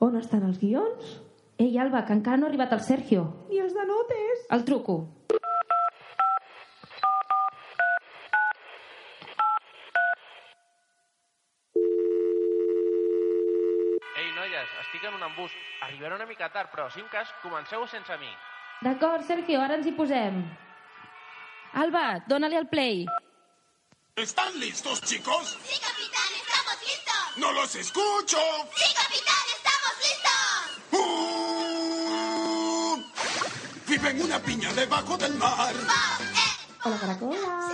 On estan els guions? Ei, Alba, que encara no ha arribat el Sergio. I els de notes? El truco. Ei, noies, estic en un embús. Arribaré una mica tard, però, si un cas, comenceu sense mi. D'acord, Sergio, ara ens hi posem. Alba, dóna-li el play. ¿Están listos, chicos? Sí, capitán, estamos listos. ¡No los escucho! Sí, capitán, estamos listos. ¡Uh! Vive en una piña debajo del mar. Eh, Hola, caracola.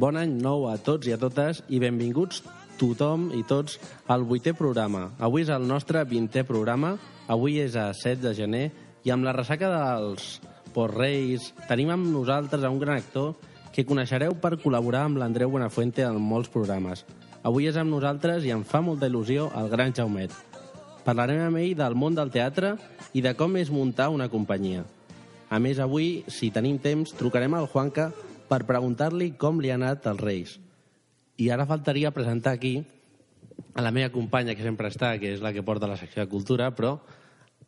Bon any nou a tots i a totes i benvinguts tothom i tots al vuitè programa. Avui és el nostre vintè programa, avui és a 7 de gener i amb la ressaca dels Porreis tenim amb nosaltres a un gran actor que coneixereu per col·laborar amb l'Andreu Buenafuente en molts programes. Avui és amb nosaltres i em fa molta il·lusió el gran Jaumet. Parlarem amb ell del món del teatre i de com és muntar una companyia. A més, avui, si tenim temps, trucarem al Juanca per preguntar-li com li ha anat als Reis. I ara faltaria presentar aquí a la meva companya, que sempre està, que és la que porta la secció de cultura, però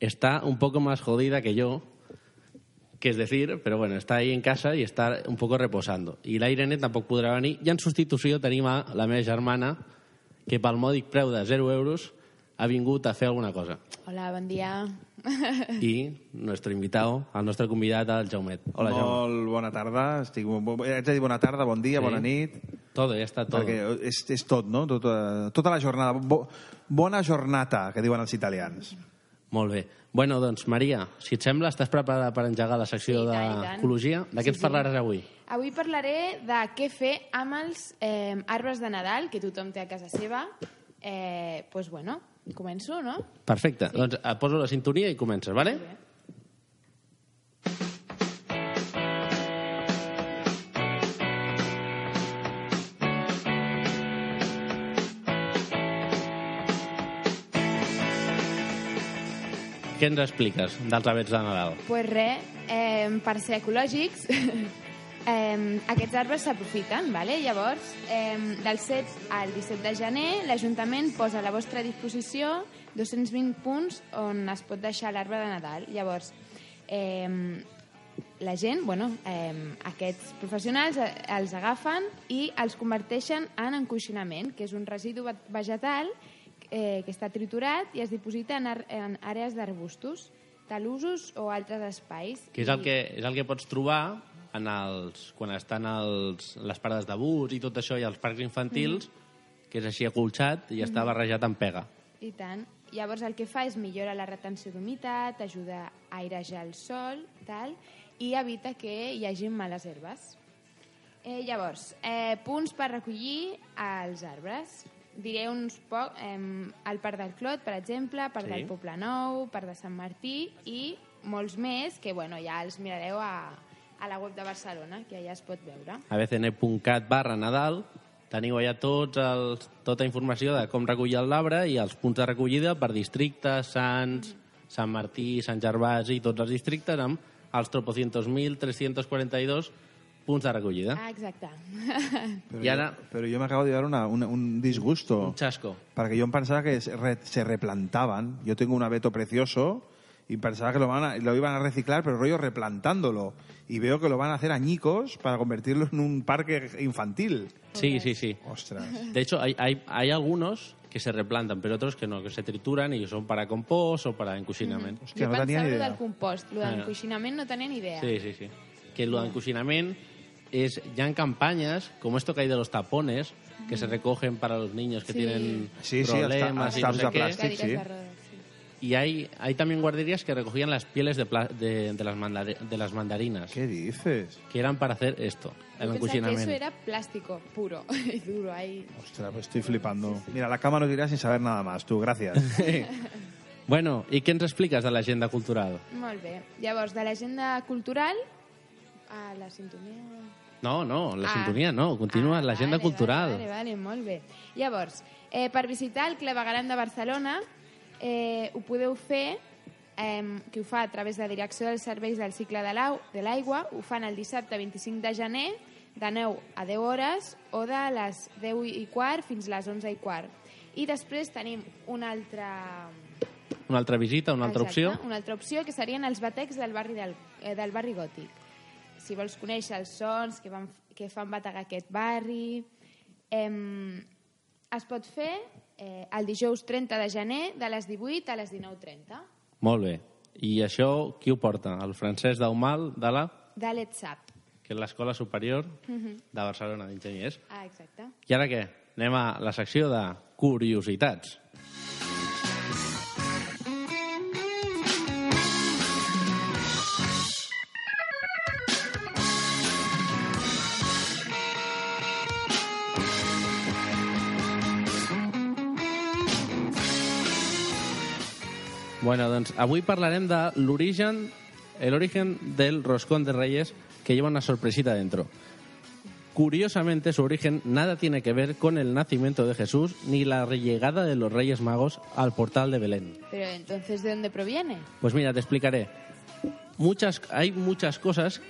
està un poco más jodida que yo, que es decir, pero bueno, está ahí en casa y está un poco reposando. I la Irene tampoc podrà venir. I en substitució tenim a la meva germana, que pel mòdic preu de 0 euros ha vingut a fer alguna cosa. Hola, bon dia. I nuestro invitado, el nostre convidat, el Jaumet. Hola, Jaume. Molt bona tarda. Estic... Haig de dir bona tarda, bon dia, Sí. bona nit. Todo, ja està tot. Perquè és, és tot, no? Tota, tota la jornada. Bo, bona jornata, que diuen els italians. Molt bé. Bueno, doncs, Maria, si et sembla, estàs preparada per engegar la secció Sí, d'ecologia? De què Sí, ens sí. parlaràs avui? Avui parlaré de què fer amb els eh, arbres de Nadal que tothom té a casa seva. Eh, pues bueno, començo, no? Perfecte. Sí. Doncs et poso la sintonia i comences, vale? Bé. Què ens expliques dels avets de Nadal? pues res, eh, per ser ecològics, eh, aquests arbres s'aprofiten, vale? llavors, eh, del 7 al 17 de gener, l'Ajuntament posa a la vostra disposició 220 punts on es pot deixar l'arbre de Nadal. Llavors, eh, la gent, bueno, eh, aquests professionals eh, els agafen i els converteixen en encoixinament, que és un residu ve- vegetal eh, que està triturat i es diposita en, en àrees d'arbustos, talusos o altres espais. Que és el que, és el que pots trobar en els, quan estan els, les parades de bus i tot això i els parcs infantils, que és així acolxat i està barrejat amb pega. I tant. Llavors el que fa és millorar la retenció d'humitat, ajuda a airejar el sol, tal, i evita que hi hagi males herbes. Eh, llavors, eh, punts per recollir els arbres. Diré uns poc, eh, el Parc del Clot, per exemple, Parc Sí. del Poble Nou, Parc de Sant Martí i molts més que bueno, ja els mirareu a, a la web de Barcelona, que allà es pot veure. A bcn.cat barra Nadal teniu allà tots els, tota informació de com recollir l'arbre i els punts de recollida per districtes, Sants, Sant Martí, Sant Gervasi, tots els districtes amb els tropocientos mil 342 punts de recollida. Ah, exacte. Pero Y ahora- yo, pero yo me acabo de llevar una- una- un disgusto. Un chasco. Porque yo pensaba que se, re- se replantaban. Yo tengo un abeto precioso y pensaba que lo, van a- lo iban a reciclar, pero rollo replantándolo. Y veo que lo van a hacer añicos para convertirlo en un parque infantil. Sí, sí, sí. Ostras. De hecho, hay, hay, hay algunos que se replantan, pero otros que no, que se trituran y son para compost o para encoixinament. Hòstia, jo no tenia ni lo idea. del compost, lo de l'encoixinament no tenia ni idea. Sí, sí, sí. Que lo de encoixinament es ya en campañas, como esto que hay de los tapones, que se recogen para los niños que Sí. tienen Sí, sí, hasta- problemas y hasta no sé de qué. plástico. Cadires sí. Y hay, hay también guarderías que recogían las pieles de, pla- de, de las, de las mandarinas, ¿Qué dices? que eran para hacer esto, el Yo pensaba que eso era plástico puro y duro ahí. Ostras, pues estoy flipando. Mira, la cama nos dirá sin saber nada más. Tú, gracias. Bueno, i què ens expliques de l'agenda cultural? Molt bé. Llavors, de l'agenda cultural, Ah, la sintonia... No, no, la Ah. sintonia no, continua Ah, l'agenda vale, cultural. Vale, vale, molt bé. Llavors, eh, per visitar el clavegaram de Barcelona eh, ho podeu fer, eh, que ho fa a través de la Direcció dels Serveis del Cicle de l'Aigua, ho fan el dissabte 25 de gener, de 9 a 10 hores, o de les 10 i quart fins les 11 i quart. I després tenim una altra... Una altra visita, una altra Exacte, opció. Una altra opció, que serien els batecs del barri, del, eh, del barri gòtic. Si vols conèixer els sons que, van, que fan bategar aquest barri... Eh, es pot fer eh, el dijous 30 de gener de les 18 a les 19.30 Molt bé. I això qui ho porta? El Francesc Daumal de la de l'ETSAP. que és l'Escola Superior de Barcelona d'Enginyers. Ah, exacte. I ara què? Anem a la secció de curiositats. Bueno, doncs avui parlarem de l'origen, el origen del roscón de Reyes que lleva una sorpresita dentro. Curiosamente, su origen nada tiene que ver con el nacimiento de Jesús ni la llegada de los Reyes Magos al portal de Belén. Pero entonces, ¿de dónde proviene? Pues mira, te explicaré. Muchas, hay muchas cosas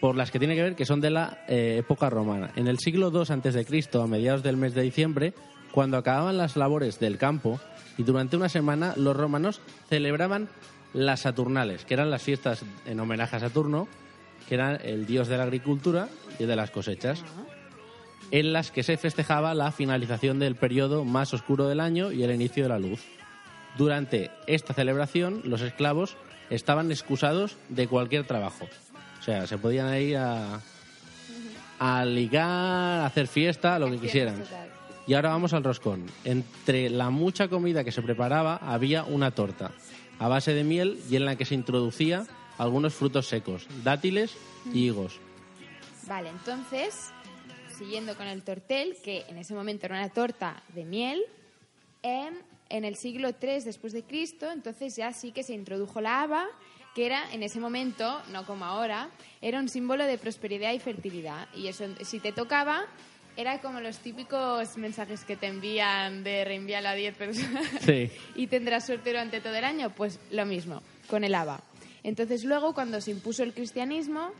por las que tiene que ver que son de la eh, época romana. En el siglo II Cristo, a mediados del mes de diciembre, cuando acababan las labores del campo y durante una semana los romanos celebraban las Saturnales, que eran las fiestas en homenaje a Saturno, que era el dios de la agricultura y de las cosechas, en las que se festejaba la finalización del periodo más oscuro del año y el inicio de la luz. Durante esta celebración, los esclavos estaban excusados de cualquier trabajo. O sea, se podían ir a, a ligar, a hacer fiesta, lo que quisieran. Y ahora vamos al roscón. Entre la mucha comida que se preparaba había una torta a base de miel y en la que se introducía algunos frutos secos, dátiles y higos. Vale, entonces, siguiendo con el tortel, que en ese momento era una torta de miel, en el siglo III después de Cristo, entonces ya sí que se introdujo la haba, que era en ese momento, no como ahora, era un símbolo de prosperidad y fertilidad. Y eso, si te tocaba, era como los típicos mensajes que te envían de reenvíalo a 10 personas Sí. y tendrás suerte durante todo el año, pues lo mismo, con el haba. Entonces luego, cuando se impuso el cristianismo,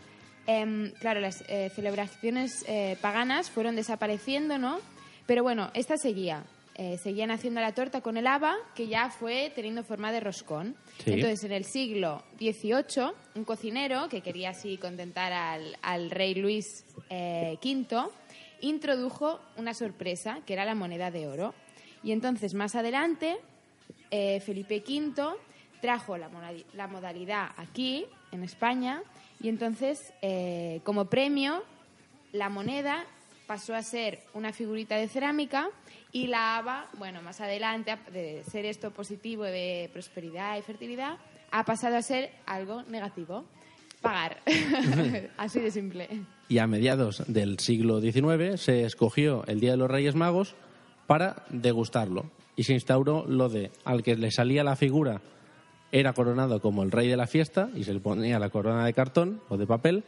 em, claro, las eh, celebraciones eh, paganas fueron desapareciendo, ¿no? Pero bueno, esta seguía. Eh, seguían haciendo la torta con el haba, que ya fue teniendo forma de roscón. Sí. Entonces, en el siglo XVIII, un cocinero que quería así contentar al, al rey Luis eh, V, introdujo una sorpresa, que era la moneda de oro. Y entonces, más adelante, eh, Felipe V trajo la, la modalidad aquí, en España, y entonces, eh, como premio, la moneda pasó a ser una figurita de cerámica y la haba, bueno, más adelante, de ser esto positivo de prosperidad y fertilidad, ha pasado a ser algo negativo. Pagar. Así de simple. Y a mediados del siglo XIX se escogió el Día de los Reyes Magos para degustarlo. Y se instauró lo de al que le salía la figura era coronado como el rey de la fiesta y se le ponía la corona de cartón o de papel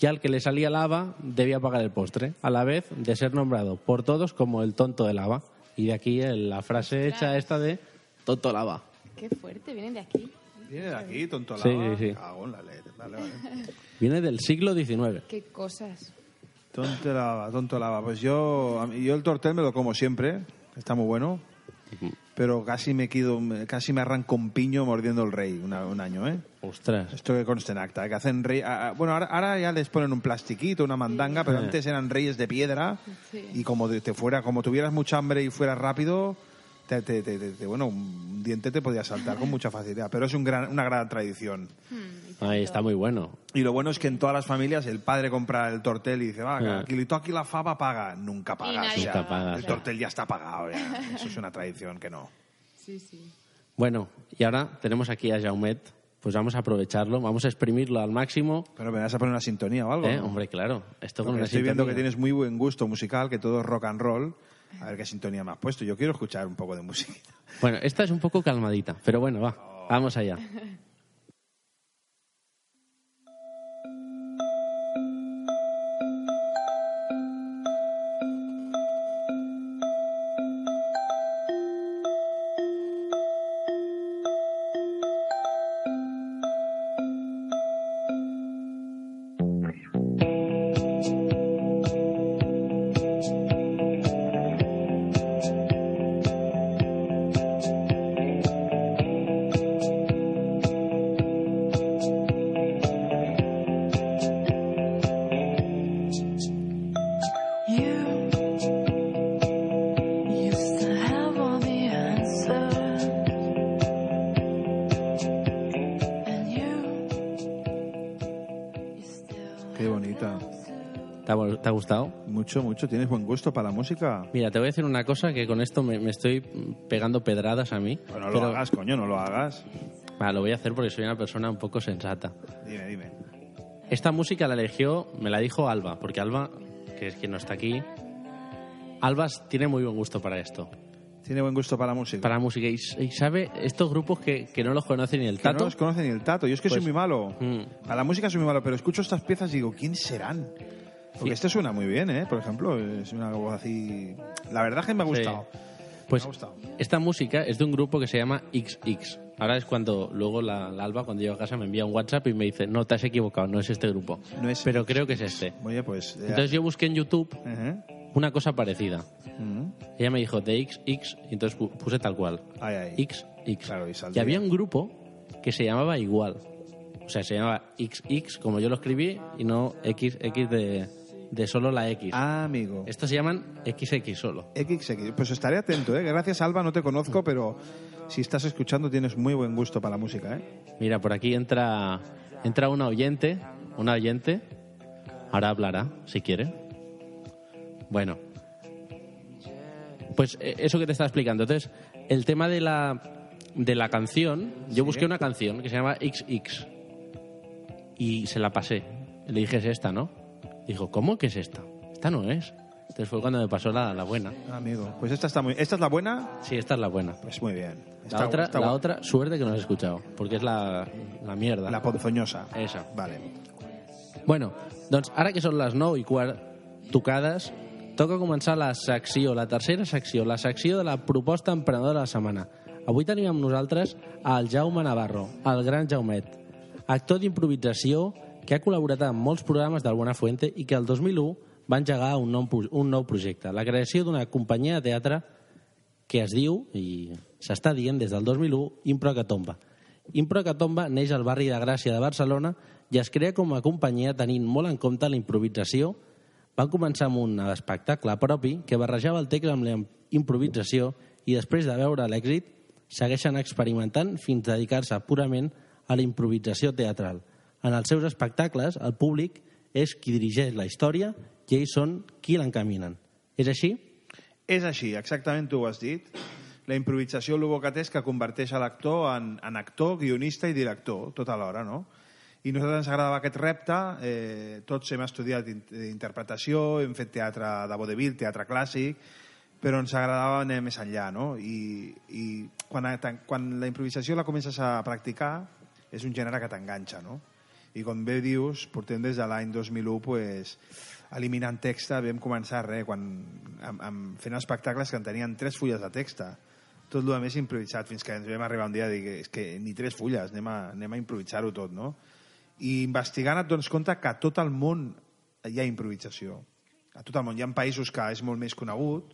y al que le salía la haba debía pagar el postre, a la vez de ser nombrado por todos como el tonto del haba. Y de aquí la frase hecha esta de tonto lava. Qué fuerte, vienen de aquí. Viene de aquí, tonto Sí, lava. sí, sí. Cago en la leche. Vale, vale. Viene del siglo XIX. Qué cosas. Tonto lava, tonto lava. Pues yo, a mí- yo el tortel me lo como siempre. Está muy bueno. Pero casi me quedo, casi me arranco un piño mordiendo el rey una- un año, ¿eh? Ostras. Esto que conste en acta, que hacen rey... a- a- bueno, ahora, ahora ya les ponen un plastiquito, una mandanga, pero antes eran reyes de piedra Sí. y como de- te fuera, como tuvieras mucha hambre y fueras rápido, te, te- te- te- te- bueno, un diente te podía saltar con mucha facilidad. Pero es un gran, una gran tradición. Ahí está muy bueno. Y lo bueno es que en todas las familias el padre compra el tortel y dice, va, Ah. aquí, aquí la fava paga. Nunca pagas. nadie o sea, Nunca pagas. El tortel ya está pagado. ya. Eso es una tradición que no. Sí, sí. Bueno, y ahora tenemos aquí a Jaumet. Pues vamos a aprovecharlo, vamos a exprimirlo al máximo. Pero me vas a poner una sintonía o algo. ¿eh? ¿no? Hombre, claro. Esto con una estoy viendo que sintonía. tienes muy buen gusto musical, que todo es rock and roll. A ver qué sintonía me has puesto. Yo quiero escuchar un poco de música. Bueno, esta es un poco calmadita, pero bueno, va. Vamos allá. Mucho, mucho. Tienes buen gusto para la música. Mira, te voy a decir una cosa que con esto me, me estoy pegando pedradas a mí. No pero- lo hagas, coño, no lo hagas. Va, lo voy a hacer porque soy una persona un poco sensata. Dime, dime. Esta música la eligió, me la dijo Alba, porque Alba, que es quien no está aquí, Alba tiene muy buen gusto para esto, Tiene buen gusto para la música. para la música. Y, y sabe estos grupos que, que no los conoce ni el Que tato. no los conoce ni el tato. Yo es que Pues- soy muy malo. Mm. A la música soy muy malo, pero escucho estas piezas y digo, ¿quién serán? Porque este suena muy bien, ¿eh? Por ejemplo, es una voz así... La verdad que me ha gustado. Pues Me ha gustado. esta música es de un grupo que se llama XX. Ahora es cuando luego la, la Alba, cuando llego a casa, me envía un WhatsApp y me dice, no, te has equivocado, no es este grupo. No es- Pero creo que es este. Oye, pues... eh, Entonces yo busqué en YouTube una cosa parecida. Ujú. Ella me dijo de XX y entonces pu- puse tal cual. Ay, ay. XX. Claro, y y había un grupo que se llamaba igual. O sea, se llamaba XX, como yo lo escribí, y no XX de, de solo la X. Ah, amigo. Estos se llaman XX solo. XX. Pues estaré atento, ¿eh? Gracias, Alba, no te conozco, pero si estás escuchando tienes muy buen gusto para la música, ¿eh? Mira, por aquí entra, entra una oyente, una oyente. Ahora hablará, si quiere. Bueno. Pues eh, eso que te estaba explicando. Entonces, el tema de la, de la canción, yo busqué una canción que se llama XX. Y se la pasé. Le dije, es esta, ¿no? Dijo, ¿cómo que es esta? Esta no es. Entonces fue cuando me pasó la, la buena. Amigo, pues esta está muy... ¿Esta es la buena? Sí, esta es la buena. Pues muy bien. La Está- otra, está la otra, suerte que no has escuchado, porque es la, la mierda. La ponzoñosa. Esa. Vale. Bueno, doncs ara que són les 9 i quart tocades, toca començar la secció, la tercera secció, la secció de la proposta emprenedora de la setmana. Avui tenim amb nosaltres el Jaume Navarro, el gran Jaumet, actor d'improvisació que ha col·laborat en molts programes del Buenafuente i que el 2001 va engegar un nou, un nou projecte, la creació d'una companyia de teatre que es diu, i s'està dient des del 2001, Impro Catomba. Impro Catomba neix al barri de Gràcia de Barcelona i es crea com a companyia tenint molt en compte la improvisació. Van començar amb un espectacle propi que barrejava el text amb la improvisació i després de veure l'èxit segueixen experimentant fins a dedicar-se purament a la improvisació teatral. En els seus espectacles, el públic és qui dirigeix la història i ells són qui l'encaminen. És així? És així, exactament tu ho has dit. La improvisació el que té és que converteix a l'actor en, en actor, guionista i director, tot alhora, no? I a nosaltres ens agradava aquest repte, eh, tots hem estudiat in- interpretació, hem fet teatre de vodevil, teatre clàssic, però ens agradava anar més enllà, no? I, i quan, quan la improvisació la comences a practicar, és un gènere que t'enganxa, no? I com bé dius, portem des de l'any 2001 pues, eliminant text, vam començar res, quan, amb, amb, fent espectacles que en tenien tres fulles de text. Tot el més improvisat, fins que ens vam arribar un dia a dir que, és que ni tres fulles, anem a, anem a improvisar-ho tot, no? I investigant et dones compte que a tot el món hi ha improvisació. A tot el món. Hi ha països que és molt més conegut,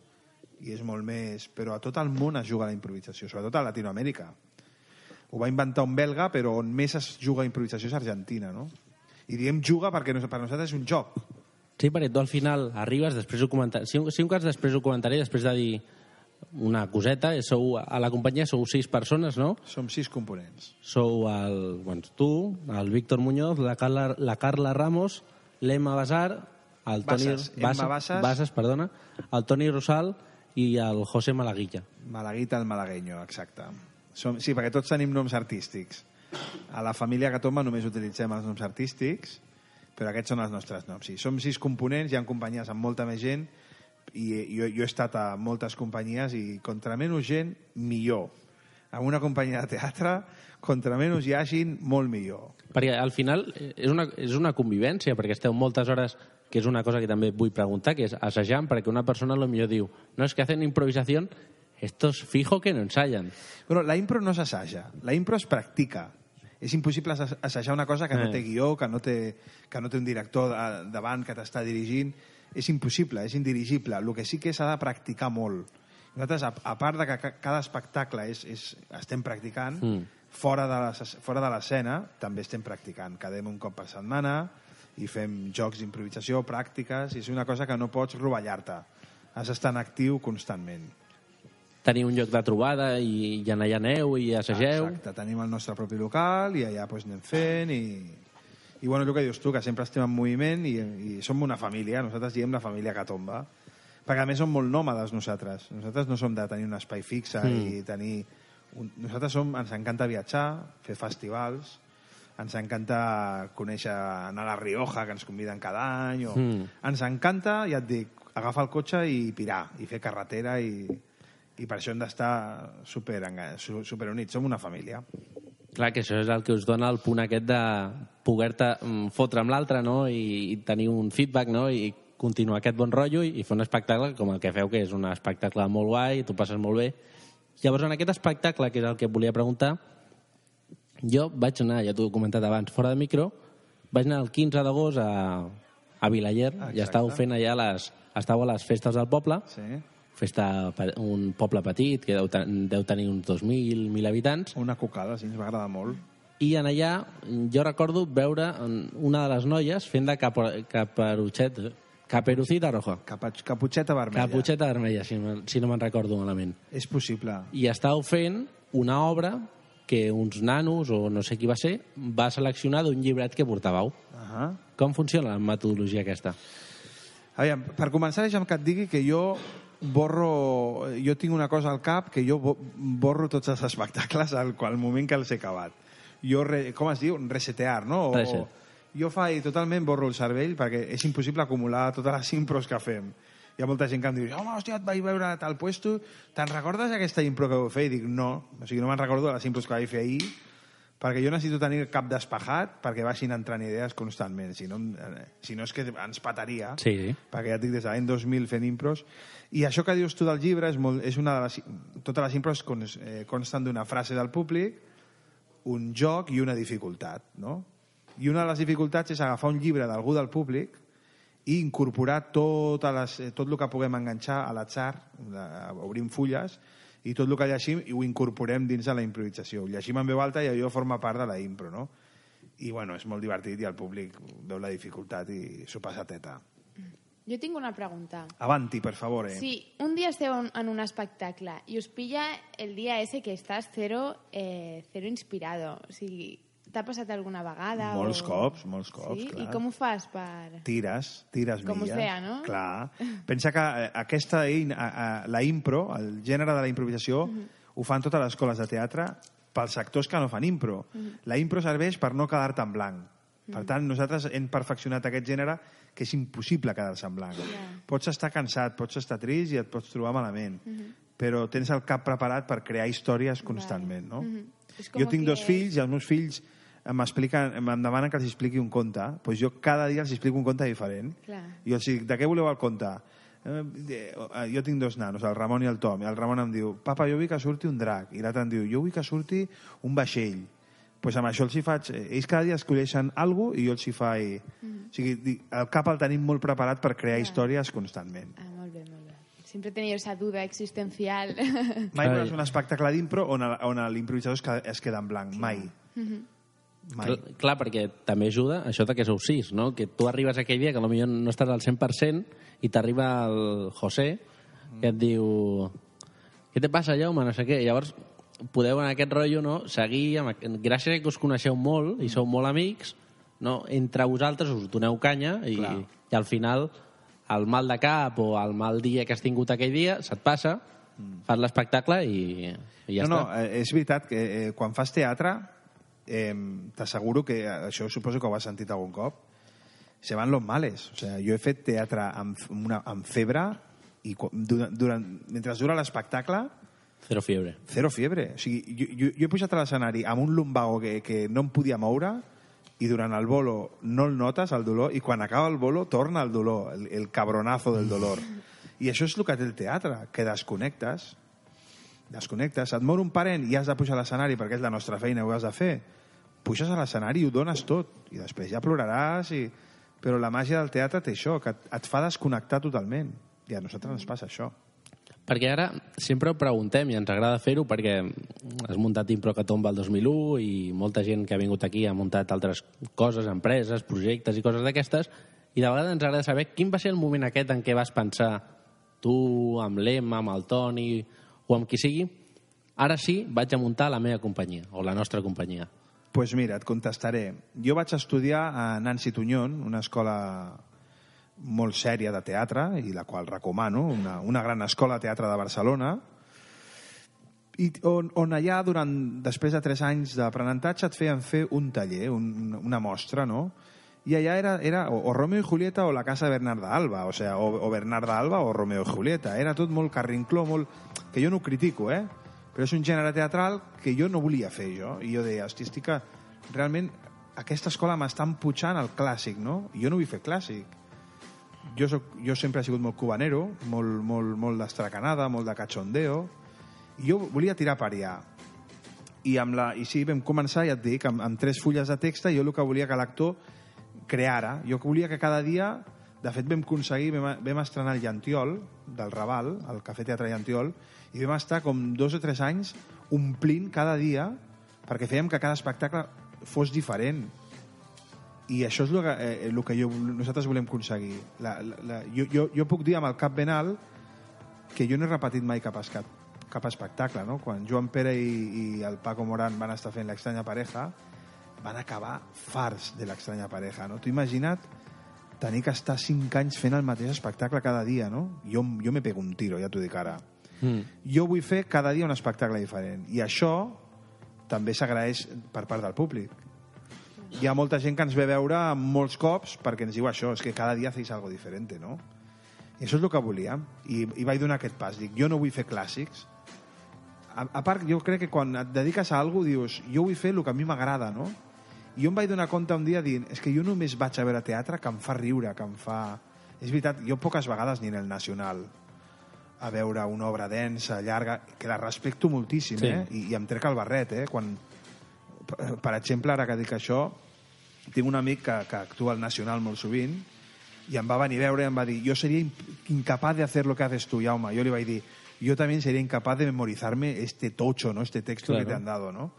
i és molt més... Però a tot el món es juga la improvisació, sobretot a Latinoamèrica. Ho va inventar un belga, però on més es juga a improvisació és Argentina, no? I diem juga perquè per nosaltres és un joc. Sí, perquè tu al final arribes, després ho comentaré. Si, si un cas després ho comentaré, després de dir una coseta, eh, sou, a la companyia sou sis persones, no? Som sis components. Sou el, bueno, tu, el Víctor Muñoz, la Carla, la Carla Ramos, l'Emma Basar, el Toni... Bassas, Emma Bassas. Bassas, perdona, el Toni Rosal i el José Malaguilla. Malaguita el malagueño, exacte. Som, sí, perquè tots tenim noms artístics. A la família Catoma només utilitzem els noms artístics, però aquests són els nostres noms. Sí, som sis components, hi ha companyies amb molta més gent, i jo, jo he estat a moltes companyies i contra menys gent, millor. En una companyia de teatre, contra menys hi hagin, molt millor. Perquè al final eh, és una, és una convivència, perquè esteu moltes hores, que és una cosa que també vull preguntar, que és assajant, perquè una persona lo millor diu no, és que hacen improvisación, estos fijo que no ensayan. Bueno, la impro no s'assaja, la impro es practica. És impossible assajar una cosa que no Eh. té guió, que no té, que no té un director davant que t'està dirigint. És impossible, és indirigible. El que sí que s'ha de practicar molt. Nosaltres, a, a part de que ca- cada espectacle és, és, estem practicant, Mm. fora de les- fora de l'escena també estem practicant. Quedem un cop per setmana i fem jocs d'improvisació, pràctiques, i és una cosa que no pots rovellar-te. Has d'estar en actiu constantment. Teniu un lloc de trobada i, i allà aneu i assageu. Exacte, tenim el nostre propi local i allà doncs, anem fent i, I bueno, el que dius tu, que sempre estem en moviment i, i som una família, nosaltres diem la família que tomba. Perquè a més som molt nòmades nosaltres. Nosaltres no som de tenir un espai fixe mm. i tenir... Un... Nosaltres som, ens encanta viatjar, fer festivals, ens encanta conèixer, anar a la Rioja, que ens conviden cada any, o... Mm. ens encanta, ja et dic, agafar el cotxe i pirar, i fer carretera, i, i per això hem d'estar super, super units, som una família. Clar, que això és el que us dona el punt aquest de poder-te mm, fotre amb l'altre no? I, i tenir un feedback no? i continuar aquest bon rotllo i, i fer un espectacle com el que feu, que és un espectacle molt guai, tu passes molt bé. Llavors, en aquest espectacle, que és el que volia preguntar, jo vaig anar, ja t'ho he comentat abans, fora de micro, vaig anar el 15 d'agost a, a Vilaller Exacte. i estàveu fent allà les, estàveu a les festes del poble, Sí. Festa, un poble petit que deu, ten- deu tenir uns 2.000, 1.000 habitants, Una cocada, sí, ens va agradar molt. i en allà jo recordo veure una de les noies fent de capo- caperuchet, caperucita roja. Capa, caputxeta vermella. Caputxeta vermella, si, si no me'n recordo malament. És possible. I estàveu fent una obra que uns nanos, o no sé qui va ser, va seleccionar d'un llibret que portàveu. Uh -huh. Com funciona la metodologia aquesta? Aviam, per començar, deixa'm que et digui que jo borro... Jo tinc una cosa al cap que jo bo- borro tots els espectacles al, al moment que els he acabat. Jo, re, com es diu? Resetear, no? O, Reset. jo faig totalment borro el cervell perquè és impossible acumular totes les impros que fem. Hi ha molta gent que em diu, home, hòstia, et vaig veure a tal puesto, te'n recordes aquesta impro que vau fer? I dic, no, o sigui, no me'n recordo de les impros que vaig fer ahir, perquè jo necessito tenir el cap despejat perquè vagin entrant idees constantment, si no, eh, si no és que ens pataria Sí, sí. perquè ja et dic des de l'any 2000 fent impros i això que dius tu del llibre és, molt, és una de les, totes les impros con, eh, consten d'una frase del públic un joc i una dificultat no? i una de les dificultats és agafar un llibre d'algú del públic i incorporar totes les, eh, tot el que puguem enganxar a l'atzar, obrim fulles, i tot el que llegim i ho incorporem dins de la improvisació. Ho llegim en veu alta i allò forma part de la impro, no? I, bueno, és molt divertit i el públic veu la dificultat i s'ho passa teta. Jo tinc una pregunta. Avanti, per favor, eh? Si un dia esteu en- en un espectacle i us pilla el dia ese que estàs cero, eh, cero inspirado, o sigui, t'ha passat alguna vegada? Molts o... cops, molts cops, sí? clar. I com ho fas per... Tires, tires Com milles. Ocea, no? Clar. Pensa que eh, aquesta, a- a- la impro, el gènere de la improvisació, Mhm. ho fan totes les escoles de teatre pels actors que no fan impro. Mhm. La impro serveix per no quedar-te en blanc. Per tant, nosaltres hem perfeccionat aquest gènere que és impossible quedar-se en blanc. Pots estar cansat, pots estar trist i et pots trobar malament, Mhm. però tens el cap preparat per crear històries constantment, no? Mhm. És com Jo tinc que- dos fills i els meus fills m'expliquen, em demanen que els expliqui un conte, doncs jo cada dia els explico un conte diferent. Clar. I jo els dic, de què voleu el conte? Eh, eh, jo tinc dos nanos, el Ramon i el Tom, i el Ramon em diu, papa, jo vull que surti un drac, i l'altre em diu, jo vull que surti un vaixell. pues amb això els hi faig... eh, Ells cada dia escolleixen alguna cosa i jo els hi faig... O sigui, el cap el tenim molt preparat per crear històries constantment. Ah, molt bé, molt bé. Siempre he tenido esa duda existencial. Mai Ai. veuràs un espectacle d'impro on, on l'improvisador es, queda- es queda en blanc. Mai. Mai. Clar, clar, perquè també ajuda això de que sou sis, no? Que tu arribes aquell dia que potser no estàs al 100% i t'arriba el José que et diu què te passa, Jaume? No sé què. Llavors podeu en aquest rotllo no, seguir, amb, gràcies a que us coneixeu molt i sou molt amics, no, entre vosaltres us doneu canya i, Clar. i al final el mal de cap o el mal dia que has tingut aquell dia se't passa, fas l'espectacle i, i ja no, no, està. eh, és veritat que eh, quan fas teatre eh, t'asseguro que això suposo que ho has sentit algun cop se van los males. O sea, jo he fet teatre amb, una, amb febre i durant, durant, mentre dura l'espectacle Cero fiebre. Zero fiebre. O sigui, jo, jo, jo he pujat a l'escenari amb un lumbago que, que no em podia moure i durant el bolo no el notes, el dolor, i quan acaba el bolo torna el dolor, el, el cabronazo del dolor. I això és el que té el teatre, que desconnectes, desconnectes, et mor un parent i has de pujar a l'escenari perquè és la nostra feina, ho has de fer. Puges a l'escenari i ho dones tot, i després ja ploraràs, i... però la màgia del teatre té això, que et, et fa desconnectar totalment. I a nosaltres ens passa això. Perquè ara sempre ho preguntem i ens agrada fer-ho perquè has muntat Impro que tomba el 2001 i molta gent que ha vingut aquí ha muntat altres coses, empreses, projectes i coses d'aquestes i de vegades ens agrada saber quin va ser el moment aquest en què vas pensar tu, amb l'Emma, amb el Toni o amb qui sigui ara sí vaig a muntar la meva companyia o la nostra companyia. pues mira, et contestaré. Jo vaig estudiar a Nancy Tuñón, una escola molt sèria de teatre, i la qual recomano, una, una gran escola de teatre de Barcelona, i on, on allà, durant, després de tres anys d'aprenentatge, et feien fer un taller, un, una mostra, no? I allà era, era o, o Romeo i Julieta o la casa de Bernarda Alba, o, sea, o, o Bernarda Alba o Romeo i Julieta. Era tot molt carrincló, molt... que jo no ho critico, eh? Però és un gènere teatral que jo no volia fer, jo. I jo deia, hosti, estic que realment aquesta escola m'està empujant al clàssic, no? I jo no vull fer clàssic. Jo, soc, jo sempre he sigut molt cubanero, molt, molt, molt d'estracanada, molt de cachondeo, i jo volia tirar per allà. I, amb la, I sí, vam començar, ja et dic, amb, amb tres fulles de text, jo el que volia que l'actor creara. Jo volia que cada dia... De fet, vam aconseguir, vam, vam estrenar el Llantiol, del Raval, el Cafè Teatre Llantiol, i vam estar com dos o tres anys omplint cada dia perquè fèiem que cada espectacle fos diferent. I això és el que, eh, el que jo, nosaltres volem aconseguir. La, la, la, jo, jo, jo puc dir amb el cap ben alt que jo no he repetit mai cap, escat, cap espectacle, no? Quan Joan Pere i, i el Paco Morán van estar fent l'extranya pareja, van acabar farts de l'extranya pareja, no? Tu imagina't tenir que estar cinc anys fent el mateix espectacle cada dia, no? Jo, jo me pego un tiro, ja t'ho dic ara. Mm. Jo vull fer cada dia un espectacle diferent. I això també s'agraeix per part del públic. Hi ha molta gent que ens ve a veure molts cops perquè ens diu això, és que cada dia feis algo diferente, no? I això és el que volíem. I, i vaig donar aquest pas. Dic, jo no vull fer clàssics. A, a part, jo crec que quan et dediques a alguna dius, jo vull fer el que a mi m'agrada, no? I jo em vaig donar compte un dia dient, és que jo només vaig a veure teatre que em fa riure, que em fa... És veritat, jo poques vegades ni en el Nacional a veure una obra densa, llarga, que la respecto moltíssim, Sí. eh? I, I em trec el barret, eh? Quan, per- exemple, ara que dic això, tinc un amic que, que actua al Nacional molt sovint i em va venir a veure i em va dir jo seria incapaz de hacer lo que haces tú, Jaume. Jo li vaig dir, yo también sería incapaz de memorizarme este tocho, ¿no? este texto Claro. que te han dado. ¿no?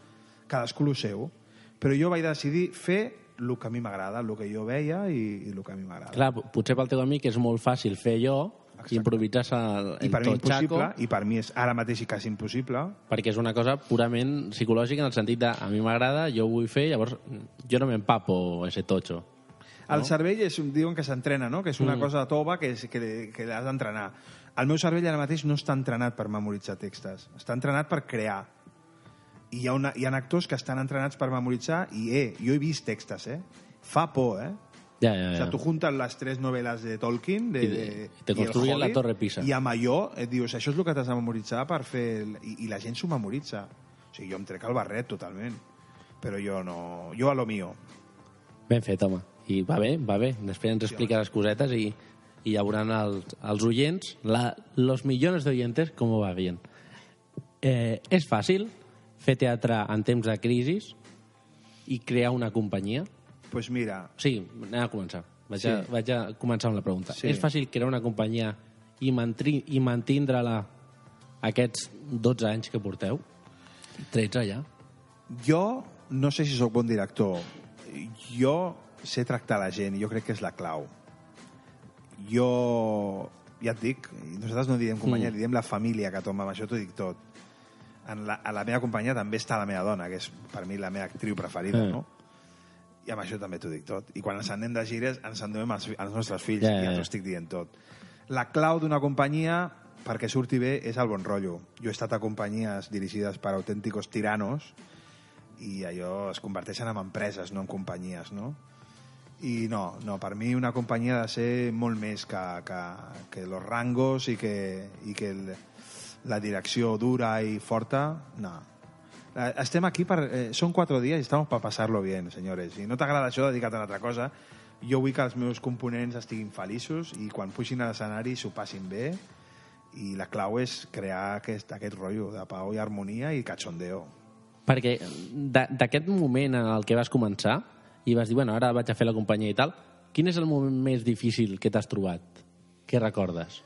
Cadascú lo seu. Però jo vaig decidir fer el que a mi m'agrada, el que jo veia i, i el que a mi m'agrada. Clar, potser pel teu amic és molt fàcil fer allò Exacte. i improvisar-se el, I el per mi impossible, i per mi és ara mateix i quasi impossible, perquè és una cosa purament psicològica en el sentit de a mi m'agrada, jo ho vull fer, llavors jo no m'empapo ese tocho. El cervell és, diuen que s'entrena, no? que és una Mm. cosa tova que, és, que, que l'has d'entrenar. El meu cervell ara mateix no està entrenat per memoritzar textos, està entrenat per crear. I hi ha, una, hi ha actors que estan entrenats per memoritzar i, eh, jo he vist textos, eh? Fa por, eh? Ja, ja, O ja. sea, tú juntas las tres novelas de Tolkien de, I de- te construyen la Hobbit, Torre Pisa. i amb allò et dius, això és el que t'has de memoritzar per fer... El... I, I la gent s'ho memoritza. O sigui, jo em trec el barret totalment. Però jo no... Jo a lo mío. Ben fet, home. I va bé, va bé. Després ens explica les cosetes i, i ja veuran els, els oients, la, los millones de oyentes, com va bien. Eh, és fàcil fer teatre en temps de crisi i crear una companyia? pues mira, Sí, anem a començar. Vaig, Sí. a, vaig a començar amb la pregunta. Sí. És fàcil crear una companyia i, mantri, i mantindre-la aquests 12 anys que porteu? 13 ja? jo no sé si sóc bon director. Jo sé tractar la gent i jo crec que és la clau. Jo, ja et dic, nosaltres no diem companyia, Mm. mm. diem la família que tomba, amb això t'ho dic tot. En la, a la meva companyia també està la meva dona, que és per mi la meva actriu preferida, Mm. no? I amb això també t'ho dic tot. I quan ens anem de gires ens enduem als, als nostres fills, ja, ja. ja t'ho estic dient tot. La clau d'una companyia perquè surti bé és el bon rotllo. Jo he estat a companyies dirigides per autènticos tiranos i allò es converteixen en empreses, no en companyies, no? I no, no, per mi una companyia ha de ser molt més que, que, que los rangos i que, i que el, la direcció dura i forta, no. Eh, Estem aquí per... Eh, són quatre dies i estem per passar-lo bien, senyores. Si no t'agrada això, dedica't a una altra cosa. Jo vull que els meus components estiguin feliços i quan pugin a l'escenari s'ho passin bé i la clau és crear aquest, aquest rotllo de pau i harmonia i cachondeo. Perquè d'aquest moment en el que vas començar i vas dir, bueno, ara vaig a fer la companyia i tal, quin és el moment més difícil que t'has trobat? Què recordes?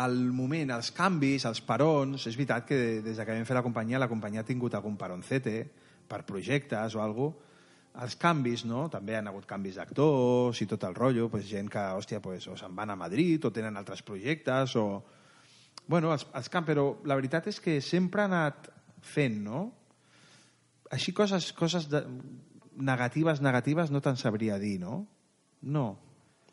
El moment, els canvis, els parons, és veritat que des de que vam fer la companyia, la companyia ha tingut algun paroncete per projectes o alguna els canvis, no? També han hagut canvis d'actors i tot el rotllo, pues, gent que, hòstia, pues, o se'n van a Madrid o tenen altres projectes o... Bueno, els, els camps, però la veritat és que sempre ha anat fent, no? així coses, coses de, negatives, negatives no te'n sabria dir, no? No.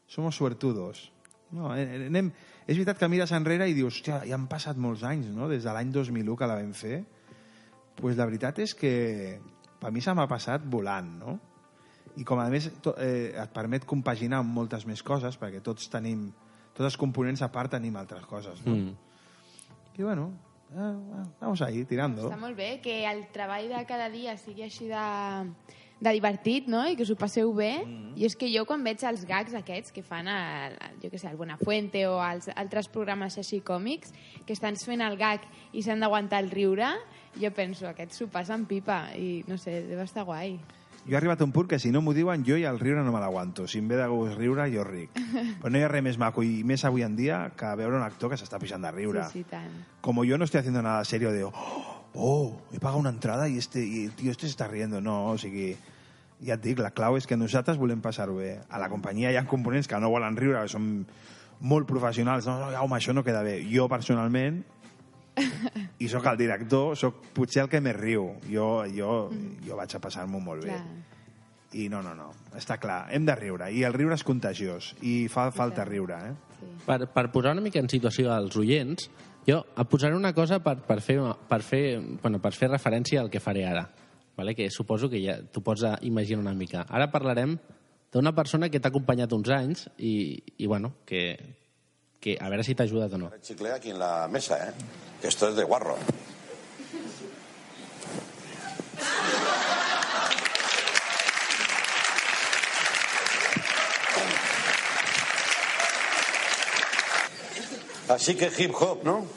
Somos suertudos. No, eh, anem... És veritat que mires enrere i dius, hòstia, ja han passat molts anys, no?, des de l'any 2001 que la vam fer. pues la veritat és que per mi se m'ha passat volant, no? I com a més to, eh, et permet compaginar amb moltes més coses, perquè tots tenim, tots els components a part tenim altres coses, no? Mm. I bueno, eh, vamos ahí, tirando. Està molt bé que el treball de cada dia sigui així de, de divertit, no? I que us ho passeu bé. Mm. I és que jo quan veig els gags aquests que fan, el, el, jo que sé, el Buenafuente o els altres programes així còmics, que estan fent el gag i s'han d'aguantar el riure, jo penso, aquests s'ho passen pipa i, no sé, deu estar guai. Jo he arribat a un punt que si no m'ho diuen, jo i el riure no me l'aguanto. Si em ve de gust riure, jo ric. Però no hi ha res més maco i més avui en dia que veure un actor que s'està pixant de riure. Sí, sí, tant. Como yo no estoy haciendo nada serio de, oh, oh, he pagado una entrada y este y el tío este se está riendo. No, o sigui, ja et dic, la clau és que nosaltres volem passar-ho bé. A la companyia hi ha components que no volen riure, que són molt professionals. No, no, home, això no queda bé. Jo, personalment, i sóc el director, sóc potser el que més riu. Jo, jo, jo vaig a passar-m'ho molt bé. Clar. I no, no, no, està clar, hem de riure. I el riure és contagiós. I fa falta riure, eh? Sí. Per, per posar una mica en situació als oients, jo et posaré una cosa per, per, fer, per, fer, bueno, per fer referència al que faré ara, vale? que suposo que ja t'ho pots imaginar una mica. Ara parlarem d'una persona que t'ha acompanyat uns anys i, i bueno, que, que a veure si t'ha ajudat o no. chicle aquí en la mesa, ¿eh? Que esto es de guarro. Así que hip hop, ¿no?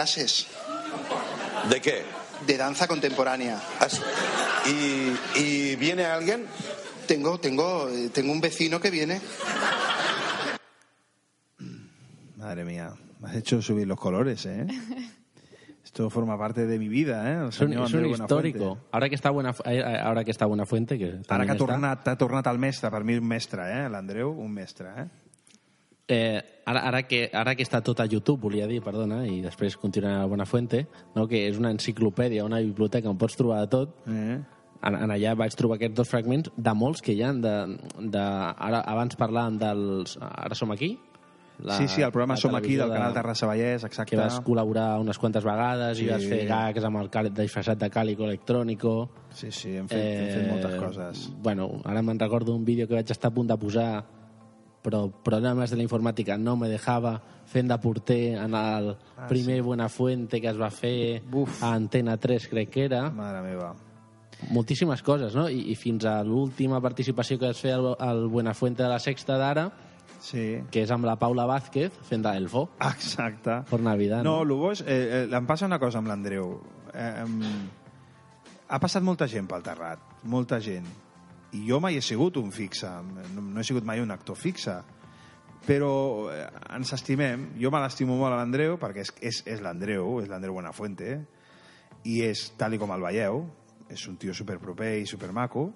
Clases ¿De qué? de danza contemporánea. As- ¿Y, y viene alguien? Tengo, tengo, eh, tengo un vecino que viene. Madre mía, me has hecho subir los colores, ¿eh? Esto forma parte de mi vida, ¿eh? El És un, és un històrico. Ara que està buena, eh, ara que està Buenafuente, que Ara també que ha tornat, ha tornat el mestre, per mi un mestre, eh? L'Andreu, un mestre, eh? Eh, ara, ara, que, ara que està tot a YouTube, volia dir, perdona, i després continuarà a Buenafuente, no? que és una enciclopèdia, una biblioteca on pots trobar de tot, eh? en, en allà vaig trobar aquests dos fragments de molts que hi ha de, de, ara, abans parlàvem dels Ara som aquí sí, sí, el programa la Som aquí, del canal Terrassa Vallès, exacte. que vas col·laborar unes quantes vegades Sí. i vas fer gags amb el cal- disfressat de càlico electrònico Sí, sí, hem fet, hem fet moltes coses. bueno, ara me'n recordo un vídeo que vaig estar a punt de posar però problemes de la informàtica no me dejava fent de porter en el Ah, primer sí. Buenafuente que es va fer a Antena 3 crec que era Mare meva moltíssimes coses, no? I, i fins a l'última participació que es feia al, al Buenafuente de la Sexta d'ara, sí. que és amb la Paula Vázquez, fent d'Elfo. Exacte. Per Navidad, No, no? bo és... Eh, eh, em passa una cosa amb l'Andreu. Eh, em, ha passat molta gent pel Terrat, molta gent. I jo mai he sigut un fixe, no, no he sigut mai un actor fixe. Però eh, ens estimem, jo me l'estimo molt a l'Andreu, perquè és, és, és l'Andreu, és l'Andreu Buenafuente, i és tal i com el veieu, és un tio superproper i supermaco,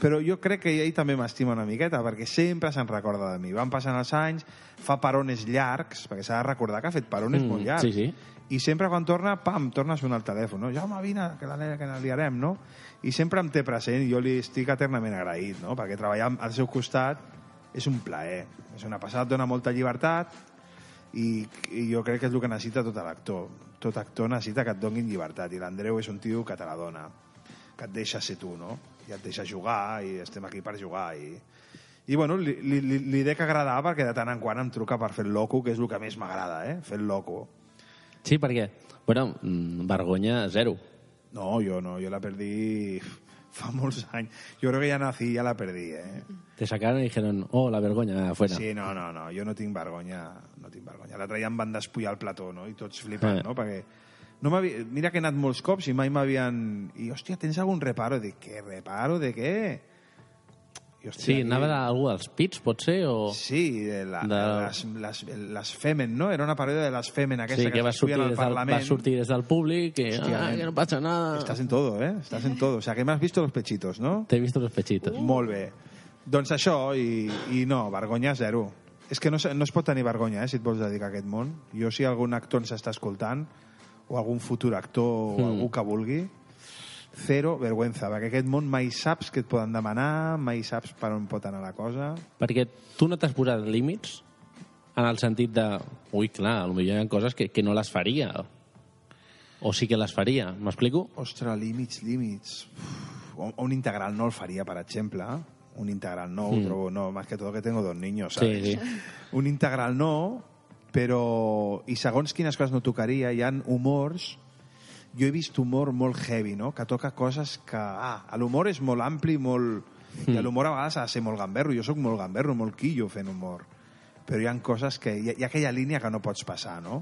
però jo crec que ell també m'estima una miqueta, perquè sempre se'n recorda de mi. Van passant els anys, fa parones llargs, perquè s'ha de recordar que ha fet parones Mm, molt llargs. sí, sí. I sempre quan torna, pam, torna a sonar el telèfon. No? Jaume, vine, que la, que la liarem, no? I sempre em té present i jo li estic eternament agraït, no? Perquè treballar al seu costat és un plaer. És una passada, dona molta llibertat i, i jo crec que és el que necessita tot l'actor. Tot actor necessita que et donin llibertat i l'Andreu és un tio que te la dona, que et deixa ser tu, no? I et deixa jugar i estem aquí per jugar i, i bueno, li, li, li, dec agradar perquè de tant en quant em truca per fer el loco, que és el que més m'agrada, eh? fer el loco. Sí, perquè, bueno, mm, vergonya zero. No, jo no, jo la perdí fa molts anys. Jo crec que ja nací, ja la perdí, eh? Te sacaron y dijeron, oh, la vergonya, fuera. Sí, no, no, no, jo no tinc vergonya, no tinc vergonya. L'altre dia em van despullar el plató, no?, i tots flipant, Eh. no?, perquè... No Mira que he anat molts cops i mai m'havien... I, hòstia, tens algun reparo? Dic, què reparo? De què? I, hòstia, Sí, i- anava d'algú dels pits, pot ser? O... Sí, de la, De-. Les, les, les Femen, no? Era una paròdia de les Femen, aquesta sí, que, que va sortir al des del, Parlament. va sortir des del públic i, Hòstia, ah, que no passa nada. Estás en todo, eh? Estás en todo. O sea, que m'has visto los pechitos, no? T'he vist los pechitos. Molt bé. Doncs això, i, i no, vergonya zero. És que no, no es pot tenir vergonya, eh, si et vols dedicar a aquest món. Jo, si algun actor ens està escoltant, o algun futur actor, o Mm. algú que vulgui, zero vergüenza, perquè aquest món mai saps què et poden demanar, mai saps per on pot anar la cosa. Perquè tu no t'has posat límits en el sentit de... Ui, clar, potser hi ha coses que, que no les faria. O sí que les faria. M'explico? Ostres, límits, límits. Uf, un integral no el faria, per exemple. Un integral no, Mm. trobo, no, más que todo que tengo dos niños, Sí, ¿sabes? sí. Un integral no, però... I segons quines coses no tocaria, hi han humors... Jo he vist humor molt heavy, no? Que toca coses que... Ah, l'humor és molt ampli, molt... I l'humor a vegades ha de ser molt gamberro. Jo sóc molt gamberro, molt quillo fent humor. Però hi han coses que... Hi ha, hi ha aquella línia que no pots passar, no?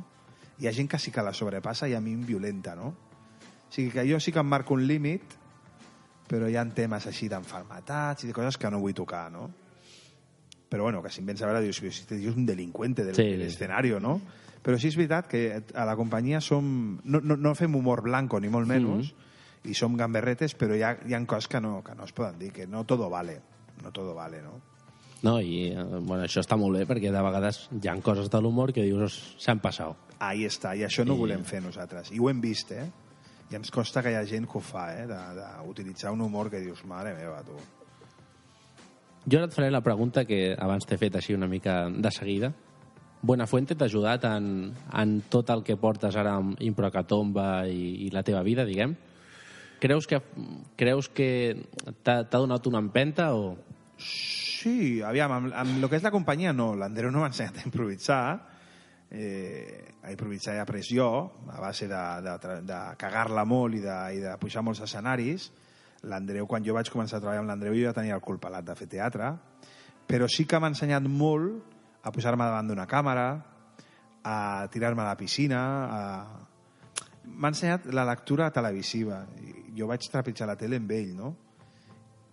Hi ha gent que sí que la sobrepassa i a mi em violenta, no? O sigui que jo sí que em marco un límit, però hi ha temes així d'enfermetats i de coses que no vull tocar, no? Però bueno, que si em vens a veure, dius, este tio és un delinqüente del, Sí, de l'escenario, no? Però sí és veritat que a la companyia som... No, no, no fem humor blanco, ni molt menys, i som gamberretes, però hi ha, hi ha coses que no, que no es poden dir, que no todo vale. No todo vale, no? No, i eh, bueno, això està molt bé perquè de vegades hi ha coses de l'humor que dius s'han passat. Ahí està, i això no I- volem fer nosaltres. I ho hem vist, eh? I ens costa que hi ha gent que ho fa, eh? D'utilitzar un humor que dius, mare meva, tu. Jo ara et faré la pregunta que abans t'he fet així una mica de seguida. Buenafuente t'ha ajudat en, en tot el que portes ara amb Improcatomba i, i la teva vida, diguem? Creus que, creus que t'ha donat una empenta o... Sí, aviam, amb, amb el que és la companyia no, l'Andreu no m'ha ensenyat a improvisar, eh, a improvisar he après jo, a base de, de, de cagar-la molt i de, i de pujar molts escenaris. L'Andreu, quan jo vaig començar a treballar amb l'Andreu, jo ja tenia el cul pelat de fer teatre, però sí que m'ha ensenyat molt a posar-me davant d'una càmera, a tirar-me a la piscina, a... m'ha ensenyat la lectura televisiva. Jo vaig trepitjar la tele amb ell, no?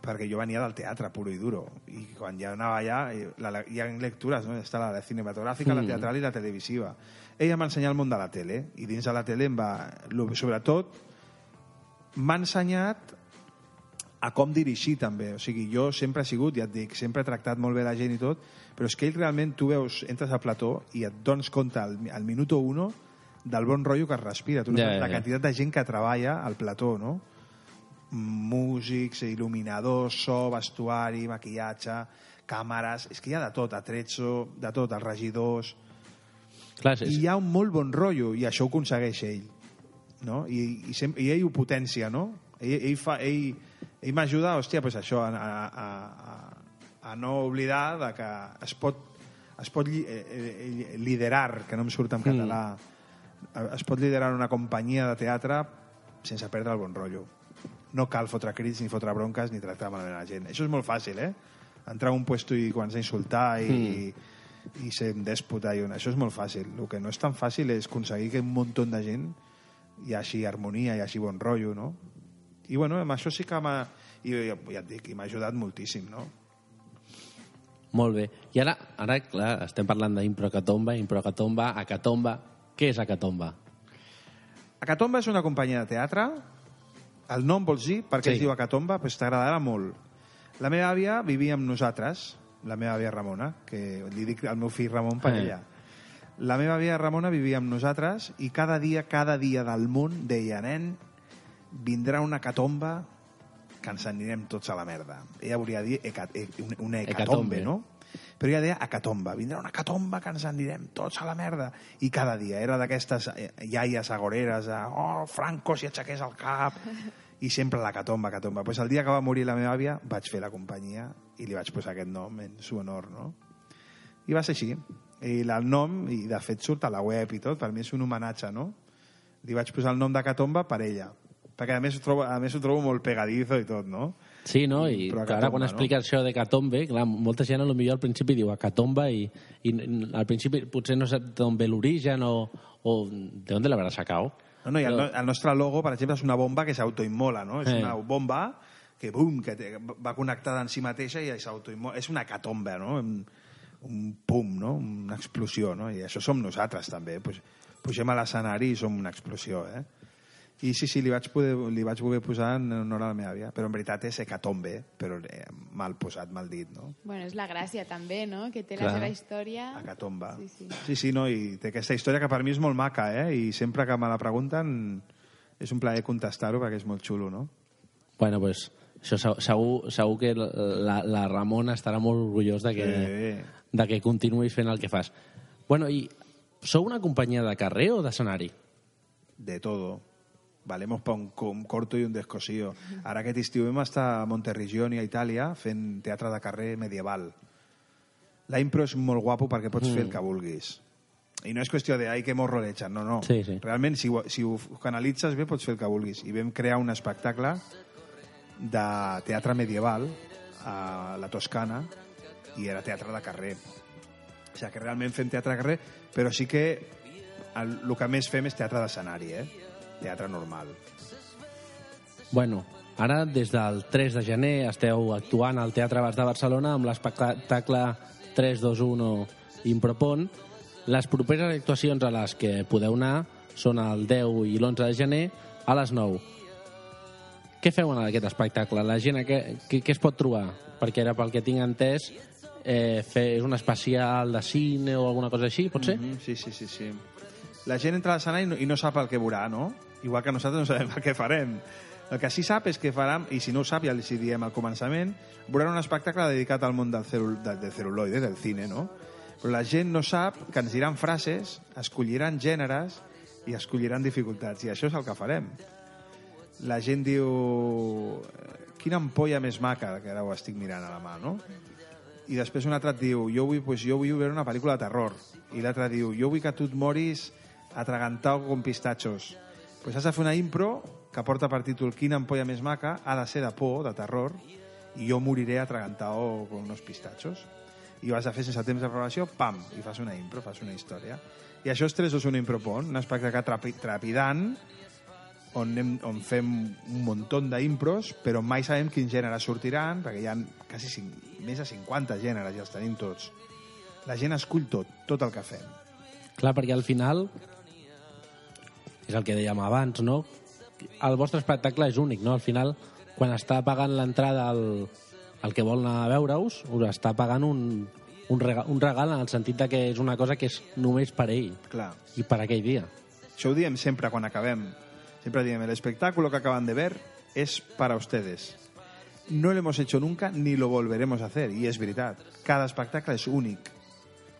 perquè jo venia del teatre puro i duro i quan ja anava allà eh, la, hi ha lectures, no? està la, la cinematogràfica, mm. la teatral i la televisiva ella m'ha ensenyat el món de la tele i dins de la tele em va, sobretot m'ha ensenyat a com dirigir també, o sigui, jo sempre he sigut, ja et dic, sempre he tractat molt bé la gent i tot, però és que ell realment, tu veus, entres al plató i et dones compte al, al minuto uno del bon rotllo que es respira, tu no Ja, saps ja, la ja. quantitat de gent que treballa al plató, no? músics, il·luminadors, so, vestuari, maquillatge, càmeres... És que hi ha de tot, atrezzo, de tot, els regidors... Clar, I hi ha un molt bon rotllo, i això ho aconsegueix ell. No? I, i, sempre, I ell ho potencia, no? Ell, ell, fa, ell, ell m'ajuda, hòstia, pues això, a, a, a, a no oblidar de que es pot, es pot lli- eh, eh, liderar, que no em surt en Mm. català, es pot liderar una companyia de teatre sense perdre el bon rotllo. No cal fotre crits, ni fotre bronques, ni tractar malament la gent. Això és molt fàcil, eh? Entrar a un puesto i començar a insultar i, Mm. i ser un dèspota. I un... Això és molt fàcil. El que no és tan fàcil és aconseguir que un munt de gent hi hagi harmonia, hi hagi bon rotllo, no? I bueno, amb això sí que m'ha... I, ja, et dic, i m'ha ajudat moltíssim, no? Molt bé. I ara, ara clar, estem parlant d'Improcatomba, Improcatomba, Acatomba... Què és Acatomba? Acatomba és una companyia de teatre. El nom vols dir? Per què Sí. es diu Acatomba? Pues t'agradarà molt. La meva àvia vivia amb nosaltres, la meva àvia Ramona, que li dic al meu fill Ramon per Eh. ella. La meva àvia Ramona vivia amb nosaltres i cada dia, cada dia del món deia, nen, vindrà una catomba que ens anirem tots a la merda. Ella volia dir eca, e, un- una hecatombe, Hecatombe. no? Però ella deia acatomba, vindrà una catomba que ens anirem tots a la merda. I cada dia era d'aquestes eh, iaies agoreres, de, oh, Franco, si aixequés el cap. i sempre la catomba, catomba. Pues el dia que va morir la meva àvia vaig fer la companyia i li vaig posar aquest nom en su honor, no? I va ser així. I la- el nom, i de fet surt a la web i tot, per mi és un homenatge, no? Li vaig posar el nom de Catomba per ella. Perquè a més ho trobo, a més ho trobo molt pegadizo i tot, no? Sí, no? I Però ara Hecatombe, quan no? expliques això de Catombe, clar, molta gent a lo millor al principi diu Hecatombe i, i n- al principi potser no sap d'on ve l'origen o, o de on l'haurà sacado. No, no, i el, Però- no- el nostre logo, per exemple, és una bomba que s'autoimmola, no? És Eh. una bomba que, bum, que té, va connectada en si mateixa i s'autoimmola. És una catomba, no? Un, un pum, no? Una explosió, no? I això som nosaltres, també. Pues, pugem a l'escenari i som una explosió, eh? I sí, sí, li vaig, poder, li vaig voler posar en honor a la meva àvia, però en veritat és hecatombe, però eh, mal posat, mal dit, no? Bueno, és la gràcia també, no? Que té Clar. la seva història. Hecatomba. Sí, sí. Sí, sí, no, i té aquesta història que per mi és molt maca, eh? I sempre que me la pregunten és un plaer contestar-ho perquè és molt xulo, no? Bueno, pues, això se- segur, segur que la, la Ramona estarà molt orgullós de que, Sí. de que continuïs fent el que fas. Bueno, i sou una companyia de carrer o d'escenari? De todo. Valemos pa un, un corto i un descosío. Ara aquest estiu vam estar a Monterrigioni, a Itàlia, fent teatre de carrer medieval. La impro és molt guapo perquè pots fer el que vulguis. I no és qüestió de, ai, que morro l'echan. No, no. Sí, sí. Realment, si ho, si ho canalitzes bé, pots fer el que vulguis. I vam crear un espectacle de teatre medieval a la Toscana i era teatre de carrer. O sigui que realment fem teatre de carrer, però sí que el, el que més fem és teatre d'escenari, eh? Teatre normal. Bueno, ara des del 3 de gener esteu actuant al Teatre Bas de Barcelona amb l'espectacle 321 Impropon. Les properes actuacions a les que podeu anar són el 10 i l'11 de gener a les 9. Què feu en aquest espectacle? La gent què, què, què es pot trobar? Perquè era pel que tinc entès eh, fer, és un especial de cine o alguna cosa així, pot ser? Mm -hmm, sí, sí, sí, sí. La gent entra a l'escenari i, no, i no sap el que veurà, no? Igual que nosaltres no sabem que farem. El que sí sap és que faran, i si no ho sap ja hi diem al començament, veuran un espectacle dedicat al món del, celul, del, del celuloide, del cine, no? Però la gent no sap que ens diran frases, escolliran gèneres i escolliran dificultats, i això és el que farem. La gent diu... Quina ampolla més maca, que ara ho estic mirant a la mà, no? i després un altre et diu jo vull, pues, jo vull veure una pel·lícula de terror i l'altre diu jo vull que tu et moris atragantado con pistachos pues has de fer una impro que porta per títol Quina ampolla més maca ha de ser de por, de terror i jo moriré atragantado con unos pistachos i ho has de fer sense temps de preparació pam, i fas una impro, fas una història i això és 3 2 1 impropon un espectacle trapi, trepidant on, anem, on fem un muntó d'impros, però mai sabem quins gèneres sortiran, perquè hi ha quasi cinc, més de 50 gèneres, ja els tenim tots. La gent escull tot, tot el que fem. Clar, perquè al final és el que dèiem abans, no? El vostre espectacle és únic, no? Al final, quan està pagant l'entrada al, al que vol anar a veure-us, us està pagant un, un, regal, un regal en el sentit de que és una cosa que és només per ell Clar. i per aquell dia. Això ho diem sempre quan acabem. Siempre diem, el espectáculo que acaban de ver es para ustedes. No lo hemos hecho nunca ni lo volveremos a hacer. I és veritat. Cada espectacle és únic.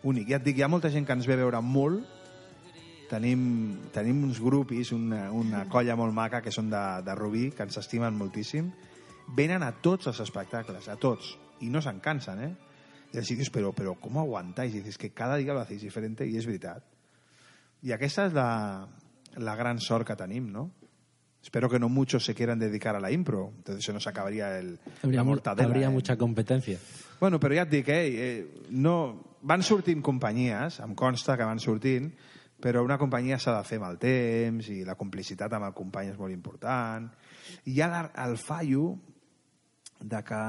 Únic. Ja et dic, hi ha molta gent que ens ve a veure molt. Tenim, tenim uns grupis, una, una colla molt maca que són de, de Rubí, que ens estimen moltíssim. Venen a tots els espectacles, a tots. I no se'n cansen, eh? I els dius, però, però com aguantáis? I dices que cada dia lo hacéis diferente, i és veritat. I aquesta és la, la gran sort que tenim, ¿no? Espero que no muchos se quieran dedicar a la impro, entonces se nos acabaría el, Habría, la mortadela. habría eh? mucha competencia. Bueno, però ja et dic, eh, eh, no, van sortint companyies, em consta que van sortint, però una companyia s'ha de fer amb el temps i la complicitat amb el company és molt important. I hi ha el fallo de que...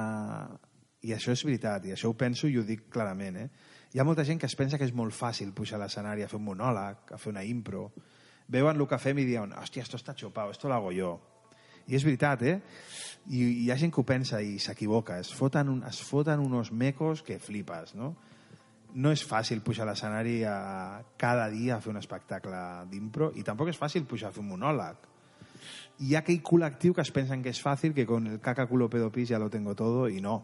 I això és veritat, i això ho penso i ho dic clarament, eh? Hi ha molta gent que es pensa que és molt fàcil pujar a l'escenari a fer un monòleg, a fer una impro. Veuen el que fem i diuen, hòstia, esto está chopado, esto lo hago yo. I és veritat, eh? I, i hi ha gent que ho pensa i s'equivoca. Es, foten un, es foten unos mecos que flipes, no? No és fàcil pujar a l'escenari a, cada dia a fer un espectacle d'impro i tampoc és fàcil pujar a fer un monòleg. Hi ha aquell col·lectiu que es pensen que és fàcil, que con el caca culo pedo pis ja lo tengo todo, i no.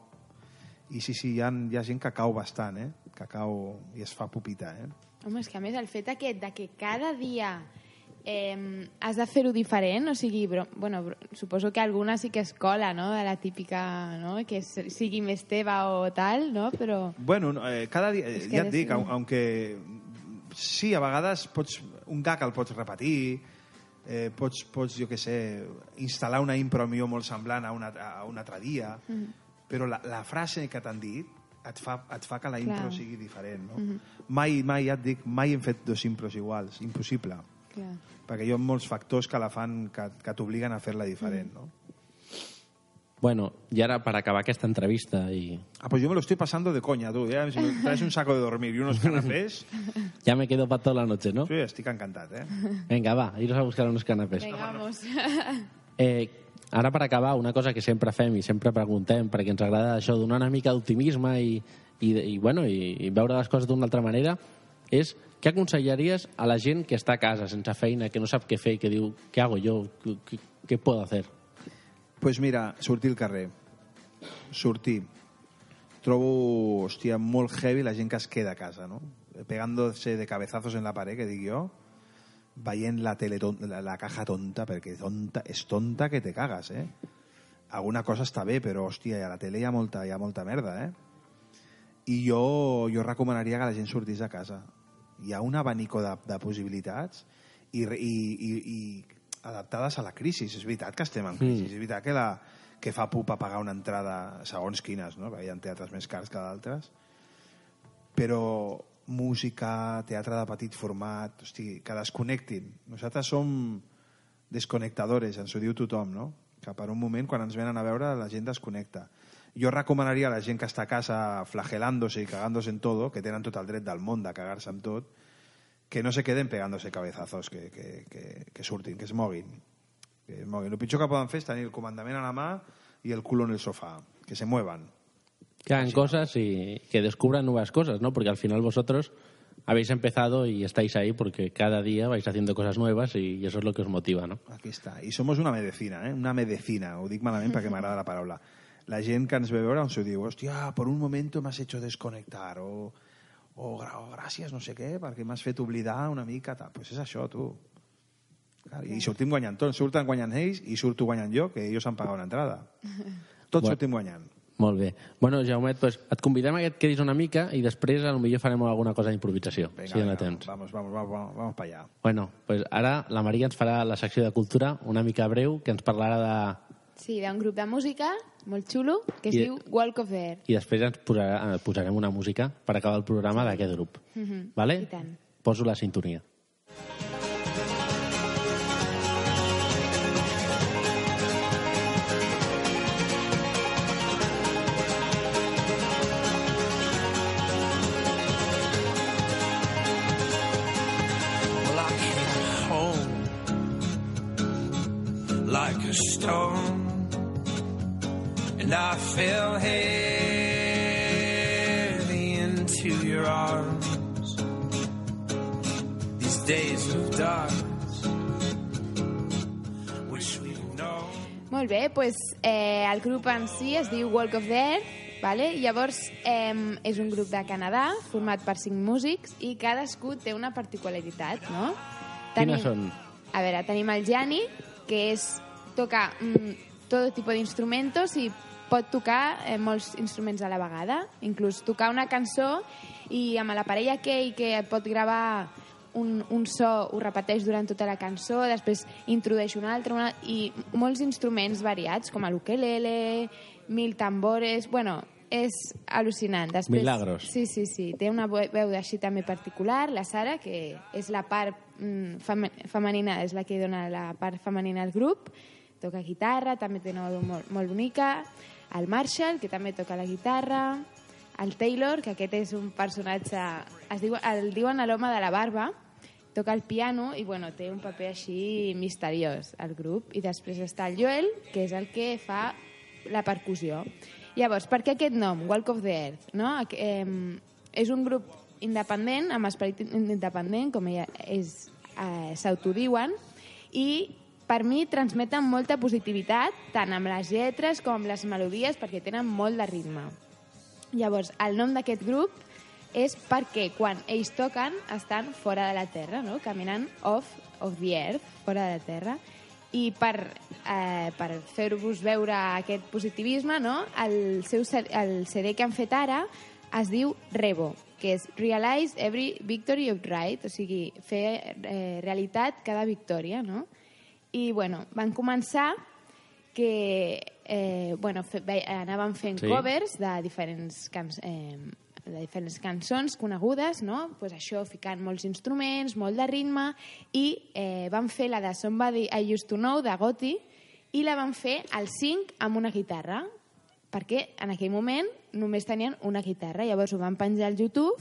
I sí, sí, hi ha, hi ha gent que cau bastant, eh? Que cau i es fa pupita, eh? Home, és que a més el fet aquest de que cada dia eh, has de fer-ho diferent, o sigui, bro, bueno, bro, suposo que alguna sí que es cola, no?, de la típica, no?, que s- sigui més teva o tal, no?, però... Bueno, no, eh, cada dia, eh, que ja et dic, au- aunque sí, a vegades pots, un gag el pots repetir, eh, pots, pots, jo què sé, instal·lar una impro millor molt semblant a, una, a un altre dia, Mhm. però la, la frase que t'han dit et fa, et fa que la impro Clar. sigui diferent, no? Mhm. Mai, mai, ja et dic, mai hem fet dos impros iguals, impossible. Clar. Perquè hi ha molts factors que la fan, que, que t'obliguen a fer-la diferent, no? Bueno, y ahora para acabar esta entrevista y Ah, pues yo me lo estoy pasando de coña, tú. Ya, si me traes un saco de dormir y unos canapés... ya me quedo para toda la noche, ¿no? Sí, estic encantat, eh? Venga, va, iros a buscar unos canapés. Vinga, vamos. Eh, ara per acabar, una cosa que sempre fem i sempre preguntem, perquè ens agrada això, donar una mica d'optimisme i, i, i, bueno, i, i veure les coses d'una altra manera, és què aconsellaries a la gent que està a casa sense feina, que no sap què fer i que diu, què hago? ¿Qué, qué, qué puedo hacer? pues mira, sortir al carrer. Sortir. Trobo, hòstia, molt heavy la gent que es queda a casa, no? Pegándose de cabezazos en la pared, que dic jo, veient la, tele la, la caja tonta, perquè tonta, és tonta que te cagues, eh? Alguna cosa està bé, però, hòstia, a la tele hi ha molta, hi ha molta merda, eh? I jo, jo recomanaria que la gent sortís a casa. Hi ha un abanico de, de possibilitats i, i, i, i adaptades a la crisi. És veritat que estem en crisi. Mm. És veritat que, la, que fa pupa pagar una entrada segons quines, no? Perquè hi ha teatres més cars que d'altres. Però música, teatre de petit format, hosti, que desconnectin. Nosaltres som desconnectadores, ens ho diu tothom, no? Que per un moment, quan ens venen a veure, la gent desconnecta. Jo recomanaria a la gent que està a casa flagelándose i cagándose en todo, que tenen tot el dret del món de cagar-se en tot, que no se queden pegándose cabezazos, que, que, que, que surtin, que es moguin. Que es moguin. El pitjor que poden fer és tenir el comandament a la mà i el culo en el sofà. Que se muevan. Que hagan cosas y que descubran nuevas cosas, ¿no? Porque al final vosotros habéis empezado y estáis ahí porque cada día vais haciendo cosas nuevas y, y eso es lo que os motiva, ¿no? Aquí està. I somos una medicina, eh? Una medicina. Ho dic malament perquè m'agrada la paraula. La gent que ens ve veure ens ho diu, hòstia, por un momento m'has hecho desconectar, o, o, o gràcies, no sé què, perquè m'has fet oblidar una mica, tal. Pues és això, tu. Clar, I sortim guanyant tots. Surten guanyant ells i surto guanyant jo, que ells han pagat una entrada. Tots Bueno. sortim guanyant. Molt bé. Bueno, Jaumet, pues, et convidem a que et quedis una mica i després a lo millor farem alguna cosa d'improvisació, si hi ha temps. Vamos, vamos, vamos, vamos, vamos para allá. Bueno, pues ara la Maria ens farà la secció de cultura una mica breu, que ens parlarà de... Sí, d'un grup de música molt xulo que es I- diu Walk of Air. I després ens posarà, eh, posarem una música per acabar el programa d'aquest grup. Mhm. Vale? I tant. Poso la sintonia. Stone, and I fell heavy into your arms. These days of dark, wish we'd known. Molt bé, doncs, eh, el grup en si es diu Walk of There, vale? llavors eh, és un grup de Canadà format per cinc músics i cadascú té una particularitat, no? Quines són? A veure, tenim el Gianni, que és toca mm, tot tipus d'instrumentos i pot tocar eh, molts instruments a la vegada, inclús tocar una cançó i amb l'aparell aquell que pot gravar un, un so, ho repeteix durant tota la cançó, després introdueix un altre, una, i molts instruments variats, com l'ukelele, mil tambores... Bueno, és al·lucinant. Després, Milagros. Sí, sí, sí. Té una ve- veu així també particular, la Sara, que és la part mm, fem femenina, és la que dona la part femenina al grup. Toca guitarra, també té una veu molt, molt bonica. El Marshall, que també toca la guitarra. El Taylor, que aquest és un personatge... Es diu, el diuen a l'home de la barba, toca el piano i bueno, té un paper així misteriós al grup. I després està el Joel, que és el que fa la percussió. Llavors, per què aquest nom, Walk of the Earth? No? Eh, és un grup independent, amb esperit independent, com ella és, eh, s'autodiuen, i per mi transmeten molta positivitat, tant amb les lletres com amb les melodies, perquè tenen molt de ritme. Llavors, el nom d'aquest grup és perquè quan ells toquen estan fora de la Terra, no? caminant off of the earth, fora de la Terra. I per, eh, per fer-vos veure aquest positivisme, no? el, seu, el CD que han fet ara es diu Revo, que és Realize Every Victory of Right, o sigui, fer eh, realitat cada victòria, no? I, bueno, van començar que eh, bueno, fe, ve- anaven fent Sí. covers de diferents, cans, eh, de diferents cançons conegudes, no? pues això, ficant molts instruments, molt de ritme, i eh, van fer la de Somebody I Used to Know, de Gotti, i la van fer al 5 amb una guitarra, perquè en aquell moment només tenien una guitarra. Llavors ho van penjar al YouTube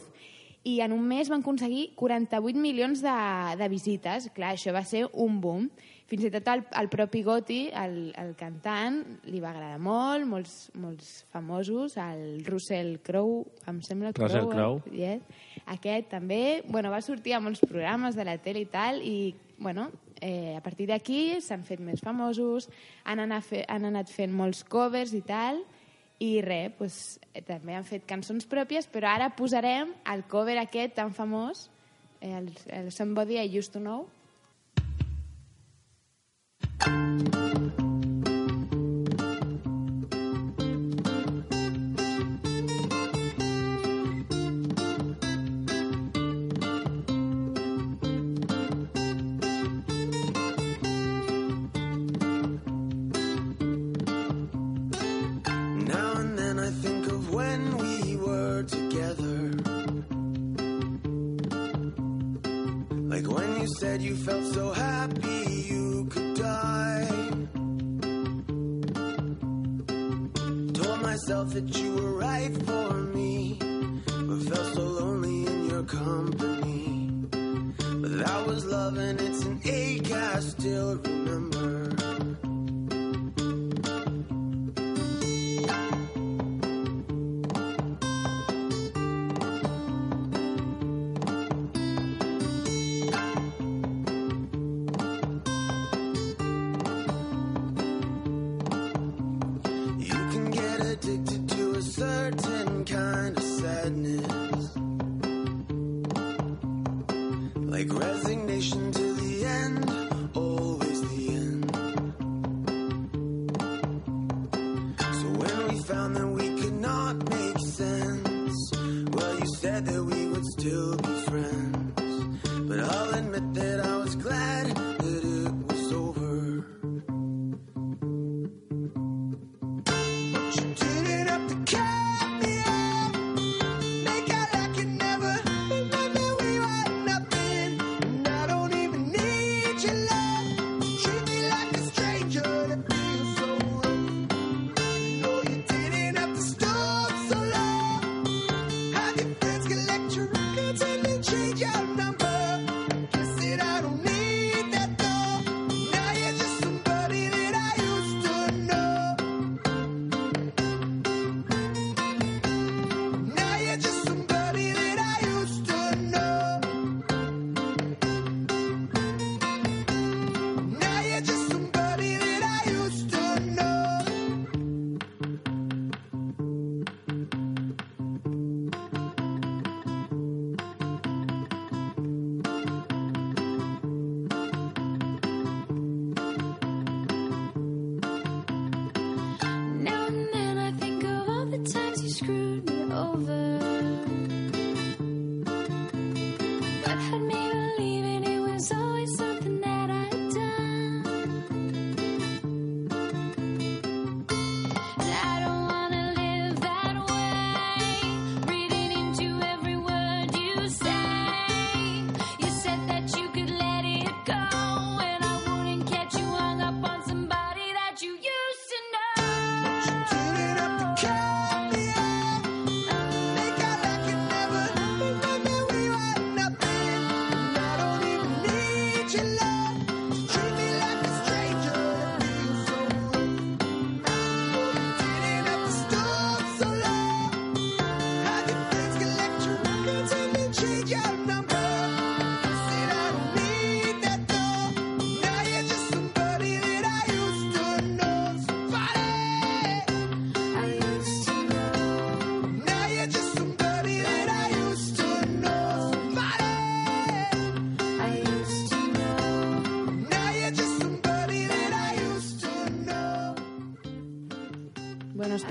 i en un mes van aconseguir 48 milions de, de visites. Clar, això va ser un boom. Fins i tot el, el propi Gotti, el, el cantant, li va agradar molt, molts, molts famosos, el Russell Crowe, em sembla Russell Crowe, Crowe. Yes. Aquest també, bueno, va sortir a molts programes de la tele i tal, i bueno, eh, a partir d'aquí s'han fet més famosos, han anat, fe, han anat fent molts covers i tal, i res, pues, eh, també han fet cançons pròpies, però ara posarem el cover aquest tan famós, eh, el, el Somebody I Used to Know, うん。Love and it's an ache I still remember.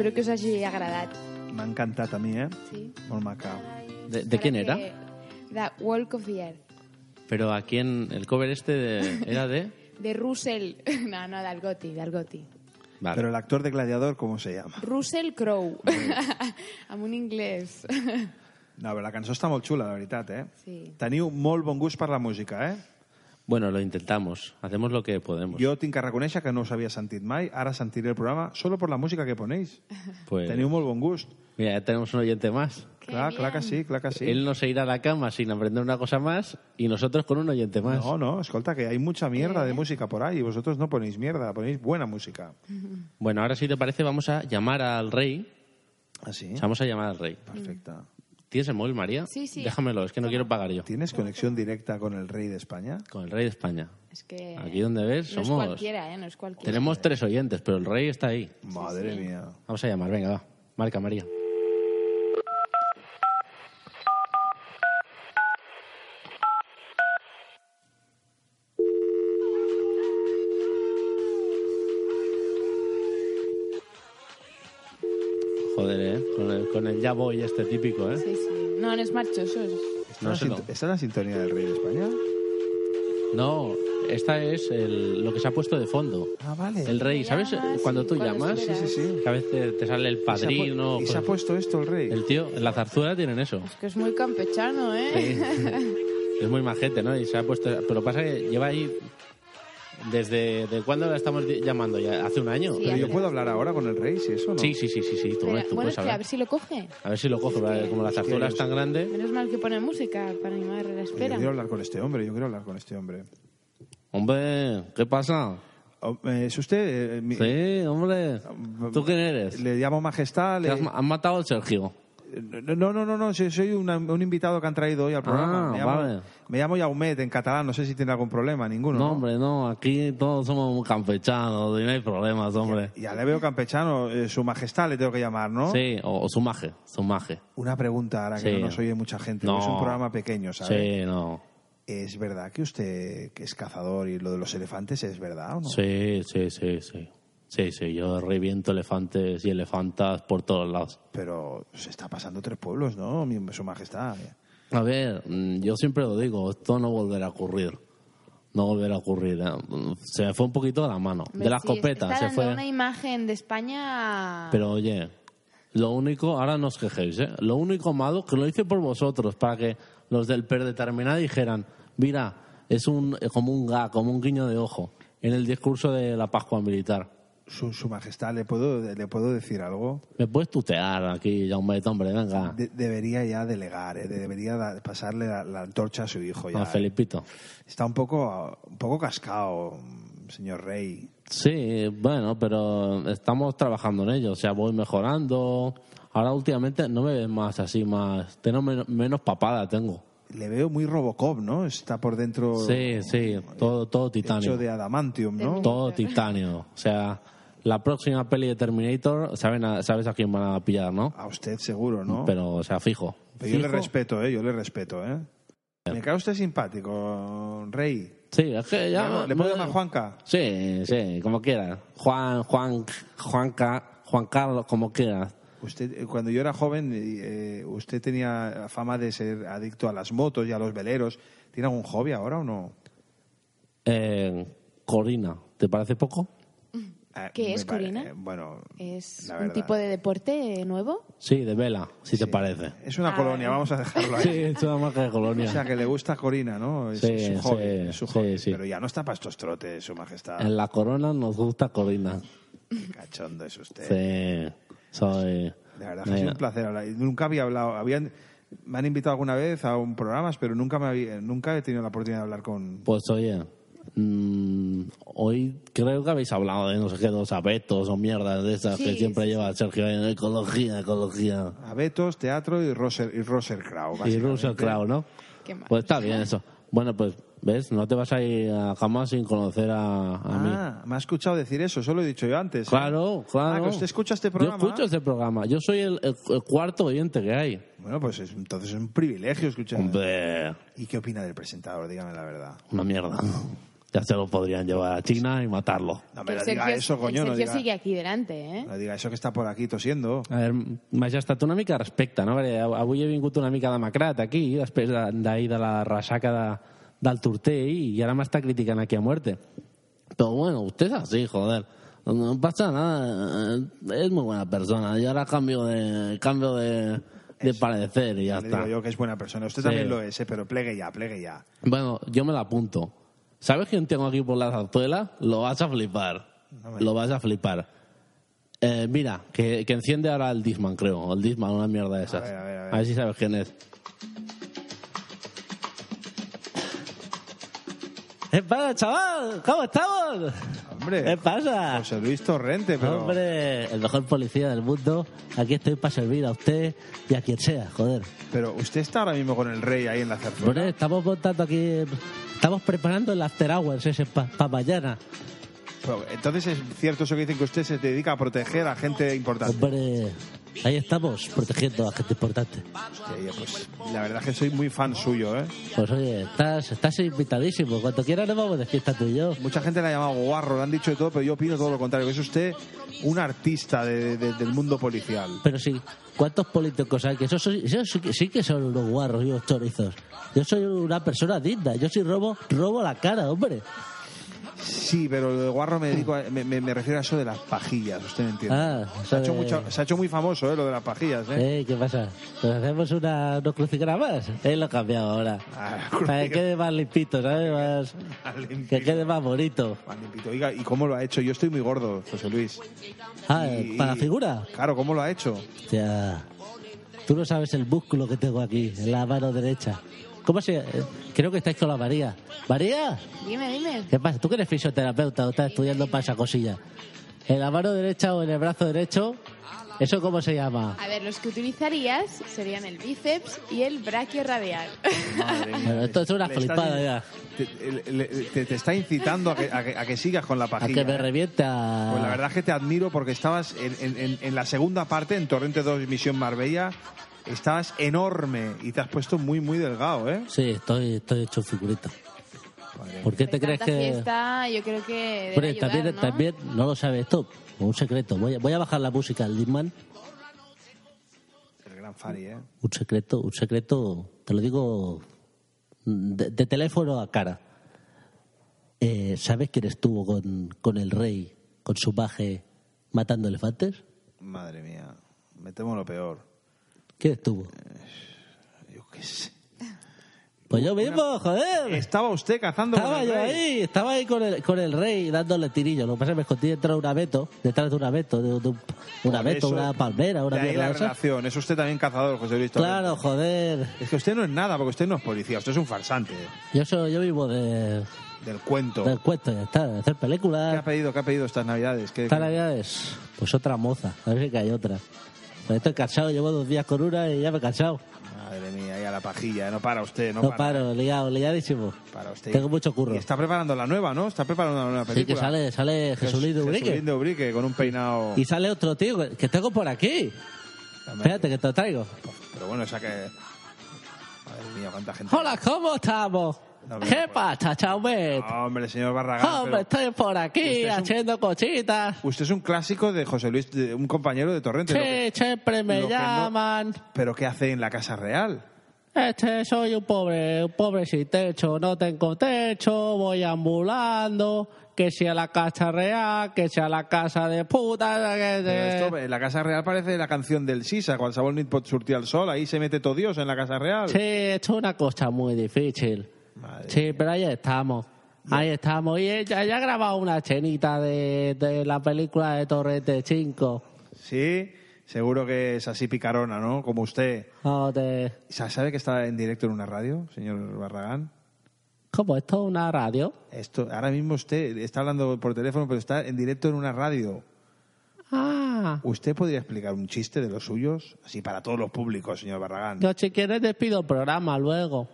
Espero que us hagi agradat. M'ha encantat a mi, eh? Sí. Molt maca. ¿De, de quién era? Que- De Walk of the Earth. Pero aquí en el cover este de- era de... De Russell. No, no, del Goti, del Goti. Vale. Pero el actor de Gladiador, ¿cómo se llama? Russell Crowe. amb un inglès. No, però la cançó està molt xula, la veritat, eh? Sí. Teniu molt bon gust per la música, eh? Bueno, lo intentamos. Hacemos lo que podemos. Jo tinc que reconèixer que no us havia sentit mai. Ara sentiré el programa solo por la música que ponéis. Pues, Teniu molt bon gust. Mira, ya tenemos un oyente más. Clar, clar que sí, clar que sí. Él no se irá a la cama sin aprender una cosa más y nosotros con un oyente más. No, no, escolta, que hay mucha mierda de música por ahí y vosotros no ponéis mierda, ponéis buena música. Bueno, ahora si te parece vamos a llamar al rey. ¿Así? Vamos a llamar al rey. Perfecto. ¿Tienes el móvil, María? Sí, sí. Déjamelo, es que no quiero pagar yo. ¿Tienes conexión directa con el rey de España? Con el rey de España. Es que Aquí donde ves, no es somos... cualquiera, ¿eh? No es cualquiera. Tenemos tres oyentes, pero el rey está ahí. Madre mía. Vamos a llamar, venga, va. Marca, María. Joder, ¿eh? Con el, con el ya voy este típico, ¿eh? Sí, sí. No, no es. No ¿Esta, sé es esta es la sintonía del rey de España? No, esta es el- lo que se ha puesto de fondo. Ah, vale. El rey, ¿sabes? Cuando tú cuando llamas, esperas. Sí, sí, sí. que a veces te, sale el ¿Y se ha pu- padrino. ¿Y se ha pues, puesto esto el rey? el tío, en la zarzuela tienen eso. Es que es muy campechano, ¿eh? Es muy majete, ¿no? Y se ha puesto. Pero pasa que lleva ahí. ¿Desde de cuándo la estamos llamando? ¿Ya? ¿Hace un año? Sí, ¿Pero yo puedo hablar ahora con el rey, si eso no? Sí, sí, sí, sí, sí. Tú, Espera, tú bueno, puedes espera, a ver si lo coge. A ver si lo ¿vale? como la zarzuela es tan grande. Menos mal que pone música para animar la Yo espera. quiero hablar con este hombre, yo quiero hablar con este hombre. Hombre, ¿qué pasa? Oh, eh, ¿Es usted? eh, mi- Sí, hombre. ¿Tú quién eres? Le llamo majestad. ¿Que le- has, ma- has matado al Sergio? No, no, no, no, soy, una- un invitado que han traído hoy al programa. Ah, me, llamo, vale. me llamo Yaumet en catalán, no sé si tiene algún problema, ninguno. No, ¿no? hombre, no. Aquí todos somos campechanos y no hay problemas, hombre. Ya le veo campechano, eh, su majestad le tengo que llamar, ¿no? Sí, o, o su maje, su maje. Una pregunta ahora que Sí. no nos oye mucha gente, No. es un programa pequeño, ¿sabes? Sí, no. ¿Es verdad que usted que es cazador y lo de los elefantes es verdad o no? Sí, sí, sí, sí. Sí, sí, yo reviento elefantes y elefantas por todos lados. Pero se está pasando tres pueblos, ¿no? Mi- Su majestad. A ver, mm, yo siempre lo digo, esto no volverá a ocurrir. No volverá a ocurrir. ¿eh? Se me fue un poquito de la mano. De la sí, escopeta está se dando fue. una imagen de España... Pero oye, lo único, ahora no os quejéis, ¿eh? Lo único malo que lo hice por vosotros, para que los del predeterminado dijeran, mira, es un, eh, como un ga, como un guiño de ojo, en el discurso de la Pascua Militar. Su, su majestad, ¿le puedo, ¿le puedo decir algo? Me puedes tutear aquí, ya hombre, hombre, venga. De- debería ya delegar, ¿eh? debería da- pasarle la, la antorcha a su hijo ya. a Felipito. Está un poco, un poco cascado, señor rey. Sí, bueno, pero estamos trabajando en ello. O sea, voy mejorando. Ahora últimamente no me ves más así, más... Tengo menos, menos papada, tengo. Le veo muy Robocop, ¿no? Está por dentro Sí, sí, todo, todo titanio. hecho de adamantium, ¿no? Todo titanio. O sea, la próxima peli de Terminator, saben a- sabes a quién van a pillar, ¿no? A usted seguro, ¿no? Pero, o sea, fijo. Pero yo le respeto, ¿eh? Yo le respeto, ¿eh? Me cae usted simpático, rey. Sí, es que ya... Bueno, ¿Le puedo llamar Juanca? Sí, sí, como quieras. Juan, Juan, Juanca, Juan Carlos, como quieras. Usted, eh, cuando yo era joven, eh, usted tenía fama de ser adicto a las motos y a los veleros. ¿Tiene algún hobby ahora o no? Eh, Corina, ¿te parece poco? Eh, ¿Qué es, Corina? eh, bueno, ¿Es la un tipo de deporte nuevo? Sí, de vela, si te parece. es una Ah, colonia, vale. vamos a dejarlo ahí. Sí, es una marca de colonia. O sea, que le gusta Corina, ¿no? Es, Sí, es su hobby. sí, es su sí, hobby. sí. Pero ya no está para estos trotes, su majestad. En la corona nos gusta Corina. Qué cachondo es usted. Sí, soy... De verdad, ha sido un placer hablar. Y Nunca había hablado. Habían, me han invitado alguna vez a un programa, pero nunca, me había- nunca he tenido la oportunidad de hablar con... Pues oye, mm, hoy creo que habéis hablado de no sé qué, dos abetos o mierdas de esas Sí, que siempre sí, lleva Sergio en ecología, ecología. Abetos, teatro y Roser, y Roser Crow. Y. Russell Crowe, ¿no? Qué mal. Pues está bien eso. Bueno, pues, ¿ves? No te vas a ir a jamás sin conocer a, a mí. Ah, me ha escuchado decir eso, eso lo he dicho yo antes. ¿eh? Claro, claro. Ah, que usted escucha este programa. Yo escucho este programa. Yo soy el, el- el cuarto oyente que hay. Bueno, pues es- entonces es un privilegio escuchar. Hombre, ¿Y qué opina del presentador? Dígame la verdad. una mierda. Ya se lo podrían llevar a China y matarlo. No me el diga Sergio, eso, coño. No Sergio diga, sigue aquí delante, ¿eh? no diga eso que está por aquí tosiendo. A veure, Majestat, una mica respecte, no? Perquè avui he vingut una mica demacrat aquí, després de- d'ahir de, la ressaca de, del tortell, i ara m'està criticant aquí a muerte. Pero bueno, usted es así, joder. No pasa nada, eh, es muy buena persona. Y ahora cambio de, cambio de, de parecer y ya Le está. digo yo que es buena persona. Usted Sí. también lo es, ¿eh? pero plegue ya, plegue ya. Bueno, yo me la apunto. ¿Sabes quién tengo aquí por la zarzuela? Lo vas a flipar. Lo vas a flipar. Eh, mira, que, que enciende ahora el Disman, creo. El Disman, una mierda de esas. ver, a ver, a ver. a ver si sabes quién es. ¿Qué pasa, chaval? ¿Cómo estamos? Hombre, ¿Qué pasa? José Luis Torrente, pero... Hombre, el mejor policía del mundo. Aquí estoy para servir a usted y a quien sea, joder. Pero usted está ahora mismo con el rey ahí en la zarzuela. Bueno, estamos montando aquí... Estamos preparando el after hours ese para mañana. Pero, Entonces es cierto eso que dicen que usted se dedica a proteger a gente importante. Hombre, ahí estamos, protegiendo a gente importante. Hostia, pues, la verdad es que soy muy fan suyo, ¿eh? Pues oye, estás, estás invitadísimo. Cuando quieras nos vamos de fiesta tú y yo. Mucha gente le ha llamado guarro, le han dicho de todo, pero yo opino todo lo contrario. que Es usted un artista de- de- del mundo policial. Pero sí, ¿cuántos políticos hay? Que esos, sí, sí que son unos guarros y unos chorizos. Yo soy una persona digna. Yo sí robo, robo la cara, hombre. Sí, pero lo de guarro me, dedico a- me, me- me refiero a eso de las pajillas, usted me entiende. Ah, se, ha hecho mucho- se ha hecho muy famoso, ¿eh? Lo de las pajillas, ¿eh? Eh, ¿Qué pasa? ¿Nos hacemos una, unos crucigramas? Eh, lo he cambiado ahora. Ah, Para que quede más limpito, ¿sabes? Más- que quede más bonito. Más limpito. Oiga, ¿y cómo lo ha hecho? Yo estoy muy gordo, José Luis. Ah, Y- ¿para la figura? Claro, ¿cómo lo ha hecho? Hostia, tú no sabes el músculo que tengo aquí, en la mano derecha. ¿Cómo se...? eh, Creo que estáis con la María. ¿María? Dime, dime. ¿Qué pasa? ¿Tú que eres fisioterapeuta o estás estudiando para esa cosilla? ¿En la mano derecha o en el brazo derecho? ¿Eso cómo se llama? A ver, los que utilizarías serían el bíceps y el braquio radial. Madre mía. Bueno, esto es una Le estás flipada ya. Te, le- te- te está incitando a que, a que- a que sigas con la A pajilla. que me ¿eh? reviente a... Pues la verdad es que te admiro porque estabas en, en- en- en la segunda parte, en Torrente 2 Misión Marbella, estabas enorme y te has puesto muy, muy delgado, ¿eh? Sí, estoy, estoy hecho figurita. ¿Por qué te De crees que...? fiesta, yo creo que ayudar, también, ¿no? también, no lo sabes tú, un secreto. Voy a, voy a bajar la música al Disman. El gran Fari, ¿eh? Un secreto, un secreto, te lo digo de, de teléfono a cara. Eh, ¿Sabes quién estuvo con, con el rey, con su paje, matando elefantes? Madre mía, me temo lo peor. ¿Quién estuvo? Yo qué sé. Pues yo mismo, joder. Estaba usted cazando Estaba con el yo rey. ahí, estaba ahí con el, con el rey dándole tirillo. Lo que pasa es que me escondí detrás de un abeto, detrás de un abeto, de, de un, un abeto, Eso- una palmera, una de ahí la relación. Es usted también cazador, José Luis Torrente. Claro, joder. Es que usted no es nada, porque usted no es policía, usted es un farsante Yo soy, yo vivo de, del cuento. del cuento, ya está, de hacer ¿Qué ha películas. pedido, qué ha pedido estas navidades? ¿Qué- Esta Navidad es, pues otra moza, a ver si hay otra. Estoy cansado, llevo dos días con una y ya me he cansado. Madre mía, ahí a la pajilla, ¿eh? no para usted, no, No, para. paro, liado, liadísimo. Para usted. Tengo mucho curro. Y está preparando la nueva, ¿no? Está preparando una nueva Sí, película. que sale, sale Jesulín de Ubrique. Jesulín de Ubrique, con un peinado... Y sale otro tío que- tengo por aquí. Espérate, que te lo traigo. Pero bueno, esa que... Madre mía, cuánta gente... Hola, ¿cómo estamos? No, ¿Qué pasa, Chaumet? Hombre, señor Barragán, Hombre, pero estoy por aquí es un- haciendo cositas. usted es un clásico de José Luis, de un compañero de Torrente. lo que- Sí, siempre me que no- llaman. ¿Pero qué hace en la Casa Real? Este soy un pobre, un pobre sin techo, no tengo techo, voy ambulando, que sea la casa real, que sea la casa de puta, que esto, en la Casa Real parece la canción del Sisa, qualsevol nit pot sortir al sol, ahí se mete todo Dios en la Casa Real. Sí, esto es una cosa muy difícil. Sí, pero ahí estamos. Ahí estamos. Y ella ya ha grabado una escenita de, de la película de Torrente 5. Sí, seguro que es así picarona, ¿no? Como usted. Joder. Sa- ¿Sabe que está en directo en una radio, señor Barragán? ¿Cómo esto es una radio? Esto, ahora mismo usted está hablando por teléfono, pero está en directo en una radio. Ah. ¿Usted podría explicar un chiste de los suyos? Así para todos los públicos, señor Barragán. Yo si quieres despido el programa luego.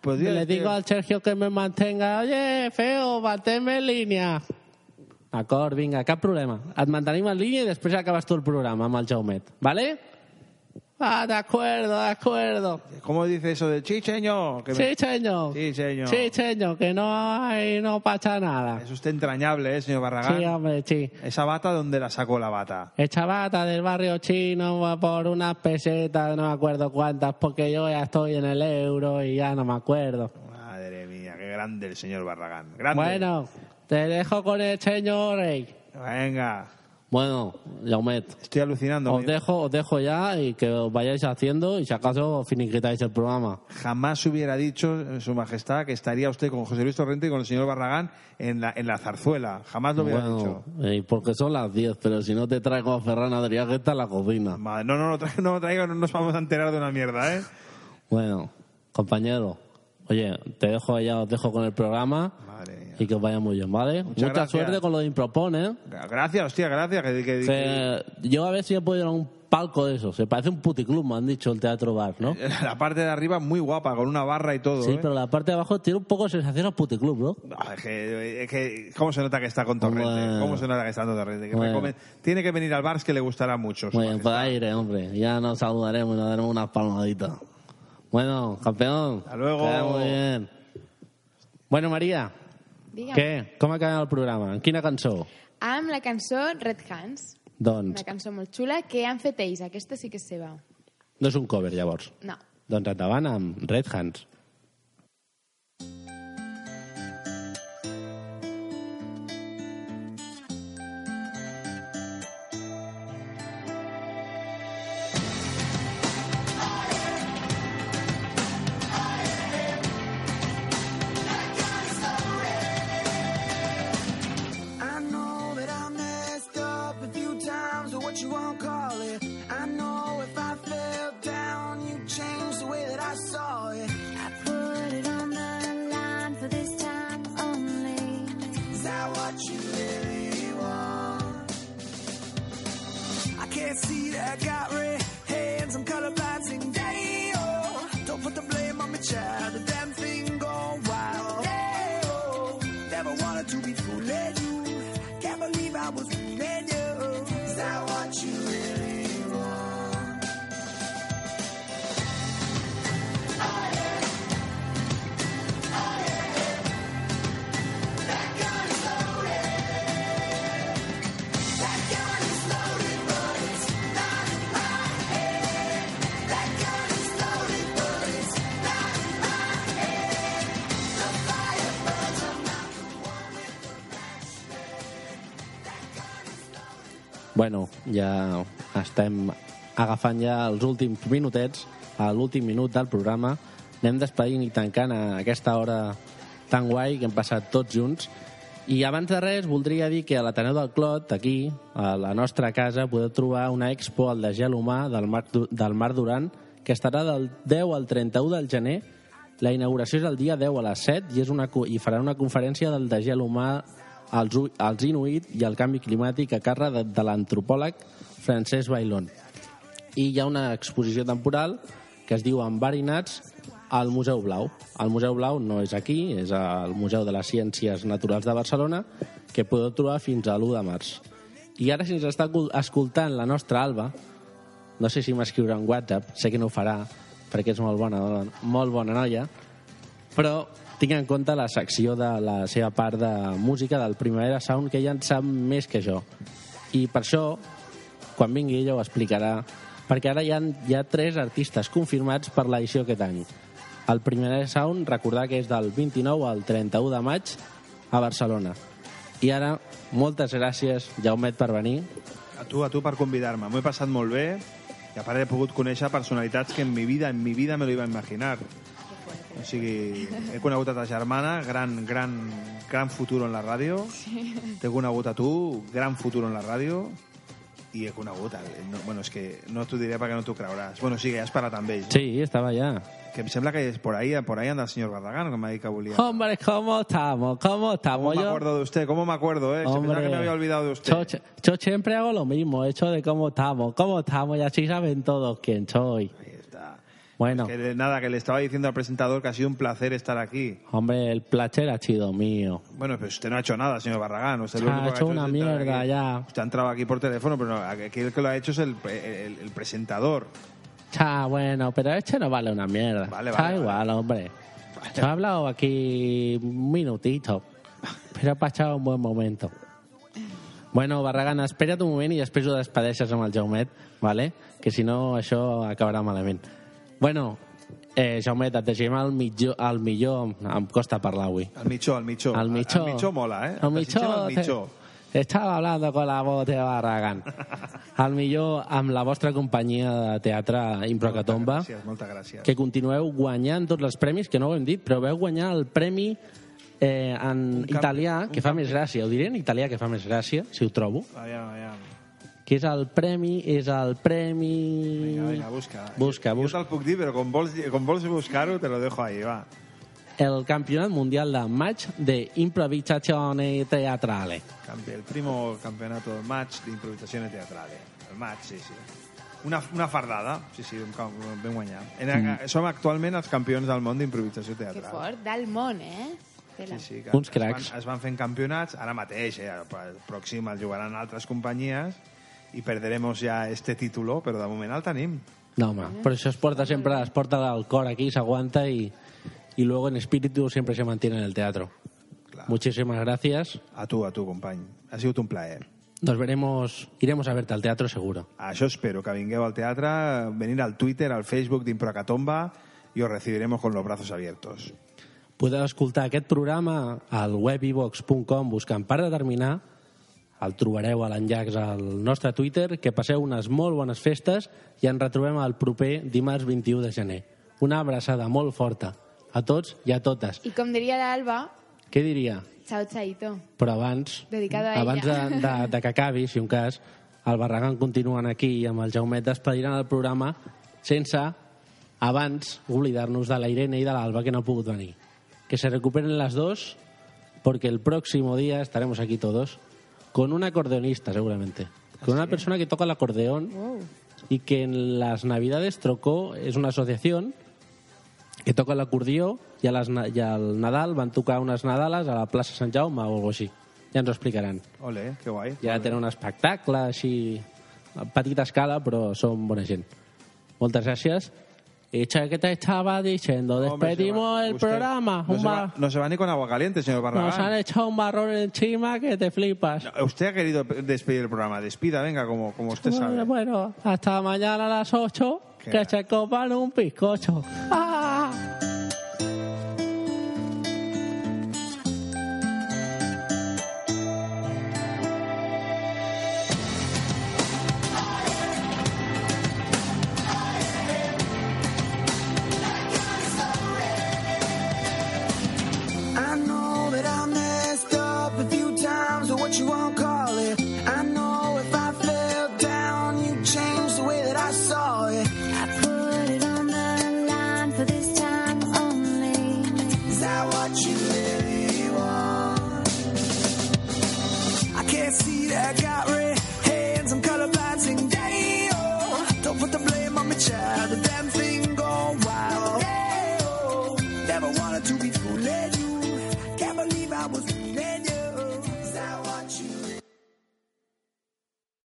Podría Le digo al Sergio que me mantenga. Oye, feo, manténme en línia. D'acord, vinga, cap problema. Et mantenim en línia i després acabes tu el programa amb el Jaumet, vale? Ah, de acuerdo, de acuerdo. ¿Cómo dice eso de señor? Que me- señor. Sí, señor, que no hay, no pasa nada. Es usted entrañable, ¿eh, señor Barragán? Sí, hombre, sí. ¿Esa bata dónde la sacó la bata? Hecha bata del barrio chino por unas pesetas, no me acuerdo cuántas, porque yo ya estoy en el euro y ya no me acuerdo. Madre mía, qué grande el señor Barragán. Grande. Bueno, te dejo con el señor Rey. Venga. Bueno, Jaumet, Estoy alucinando. os dejo, os dejo ya y que os vayáis haciendo y si acaso finiquitáis el programa. Jamás hubiera dicho, eh, Su Majestad, que estaría usted con José Luis Torrente y con el señor Barragán en la, en la zarzuela. Jamás lo hubiera dicho. Bueno, eh, porque son las 10, pero si no te traigo a Ferran Adrià, que está en la cocina. Madre, no, no, no, no lo traiga, no nos vamos a enterar de una mierda, ¿eh? Bueno, compañero, oye, te dejo ya, os dejo con el programa y que os vaya muy bien, ¿vale? Mucha gracias. suerte con lo de Impropone. Gracias, hostia, gracias. Que, que- yo a ver si he podido ir a un palco de eso. Se parece un puticlub, me han dicho, el Teatro Bar, ¿no? la parte de arriba muy guapa, con una barra y todo. Sí, ¿eh? pero la parte de abajo tiene un poco de sensación a puticlub, ¿no? Ah, es que, es que- ¿Cómo se nota que está con Torrente? Bueno. ¿Cómo se nota que está con Torrente? Que Bueno. Tiene que venir al bar, es que le gustará mucho. majestad. pues aire, hombre. Ya nos saludaremos y nos daremos unas palmaditas. Bueno, campeón. Hasta luego. muy bien. Bueno, Maria, Digue'm. què? Com ha quedat el programa? Quina cançó? Amb la cançó Red Hands. Doncs Una cançó molt xula que han fet ells. Aquesta sí que és seva. no és un cover, llavors. No. Doncs endavant amb Red Hands. I can't see that I got red Bueno, ja estem agafant ja els últims minutets, a l'últim minut del programa. Anem despedint i tancant a aquesta hora tan guai que hem passat tots junts. I abans de res, voldria dir que a l'Ateneu del Clot, aquí, a la nostra casa, podeu trobar una expo al de gel humà del Marc, del Marc Duran, que estarà del 10 al 31 del gener. La inauguració és el dia 10 a les 7 i, és una, i farà una conferència del de gel humà als, als Inuit i el canvi climàtic a càrrec de, de l'antropòleg Francesc Bailón. I hi ha una exposició temporal que es diu Envarinats al Museu Blau. El Museu Blau no és aquí, és al Museu de les Ciències Naturals de Barcelona, que podeu trobar fins a l'1 de març. I ara, si ens està escoltant la nostra Alba, no sé si m'escriurà en WhatsApp, sé que no ho farà, perquè és molt bona, molt bona noia, però tinc en compte la secció de la seva part de música del Primavera Sound, que ella en sap més que jo. I per això, quan vingui ella ho explicarà, perquè ara hi ha, hi ha tres artistes confirmats per l'edició aquest any. El Primavera Sound, recordar que és del 29 al 31 de maig a Barcelona. I ara, moltes gràcies, Jaumet, per venir. A tu, a tu per convidar-me. M'ho he passat molt bé i a part he pogut conèixer personalitats que en mi vida, en mi vida me lo iba a imaginar. O sigui, he conegut a ta germana, gran, gran, gran futur en la ràdio. T'he conegut a tu, gran futur en la ràdio. I he conegut... El, no, bueno, és que no t'ho diré perquè no t'ho creuràs. Bueno, sí, que ja has parlat amb ells. Sí, estava allà. Que em sembla que és por ahí, por ahí anda el señor Barragán, que m'ha dit que volia. Hombre, ¿cómo estamos? ¿Cómo estamos? ¿Cómo me Yo- acuerdo de usted? ¿Cómo me acuerdo, eh? Se pensaba que me había olvidado de usted. Yo, yo siempre hago lo mismo, hecho de cómo estamos, cómo estamos, y así saben todos quién soy. Bueno, Que nada, que le estaba diciendo al presentador que ha sido un placer estar aquí. hombre, el placer ha sido mío. Bueno, pero usted no ha hecho nada, señor Barragán. Usted lo Ha único que hecho es una mierda ya. Usted ha entrado aquí por teléfono, pero no, el que lo ha hecho es el, el- el presentador. Cha, bueno, pero este no vale una mierda. Vale, Está vale, igual, hombre. Yo he hablado aquí un minutito, però ha passat un buen momento. Bueno, Barragana, espera't un moment i després ho despedeixes amb el Jaumet, vale? que si no això acabarà malament. Bueno, eh, Jaumet, et deixem el millor, el millor... Em costa parlar avui. El mitjó, el mitjó. El mitjó. El mitjó mola, eh? El mitjó, El mitjó. Estava hablando con la voz de Barragán. El millor amb la vostra companyia de teatre Improcatomba, Gràcies, moltes gràcies. que continueu guanyant tots els premis, que no ho hem dit, però veu guanyar el premi eh, en camp- italià, que fa més gràcia. Ho diré en italià, que fa més gràcia, si ho trobo. Aviam, aviam. Que és el premi, és el premi... Vinga, vinga, busca. Busca, Jo busca. te'l puc dir, però com vols, com vols buscar-ho, te lo dejo ahí, va. El campionat mundial de match de improvisazione teatrale. El primo campeonato match di improvisazione teatrale. El match, sí, sí. Una, una fardada, sí, sí, ben guanyat. En, Mm. Som actualment els campions del món d'improvisació Que teatral. fort, del món, eh? Sí, sí, que Uns es cracs. van, es van fent campionats, ara mateix, eh, el pròxim el jugaran altres companyies i perderemos ja este título, però de moment el tenim. No, home, però això es porta sempre, es porta al cor aquí, s'aguanta y, y luego en espíritu siempre se mantiene en el teatro. Muchísimas gracias. A tu, a tu, company. Ha sigut un plaer. Nos veremos, iremos a verte al teatro seguro. Això espero, que vingueu al teatre, venir al Twitter, al Facebook d'Improcatomba i os recibiremos con los brazos abiertos. Podeu escoltar aquest programa al webivox.com buscant per determinar. El trobareu a l'enllaç al nostre Twitter. Que passeu unes molt bones festes i ens retrobem el proper dimarts 21 de gener. Una abraçada molt forta a tots i a totes. I com diria l'Alba, Què diria? chao, chaito. Però abans, Dedicado a abans de, de, de que acabi, si un cas, el Barragán continuen aquí i amb el Jaumet despediran el programa sense, abans, oblidar-nos de la Irene i de l'Alba, que no ha pogut venir. Que se recuperen las dos, porque el próximo día estaremos aquí todos con un acordeonista, seguramente. Con una persona que toca el acordeón y que en las Navidades trocó, es una asociación que toca l'acordió i, a les, na- i al Nadal van tocar unes Nadales a la plaça Sant Jaume o alguna així. Ja ens ho explicaran. Ole, que guai. Ja tenen un espectacle així a petita escala, però són bona gent. Moltes gràcies. ¿Qué te estaba diciendo? Despedimos el usted- programa. No Un se, va, no se va ni con agua caliente, señor Nos han Barragán. echado un barrón encima que te flipas. Usted ha querido despedir el programa. Despida, venga, como, como usted Bueno, sabe. bueno, hasta mañana a las 8 Qué que se copan un bizcocho. ¡Ah!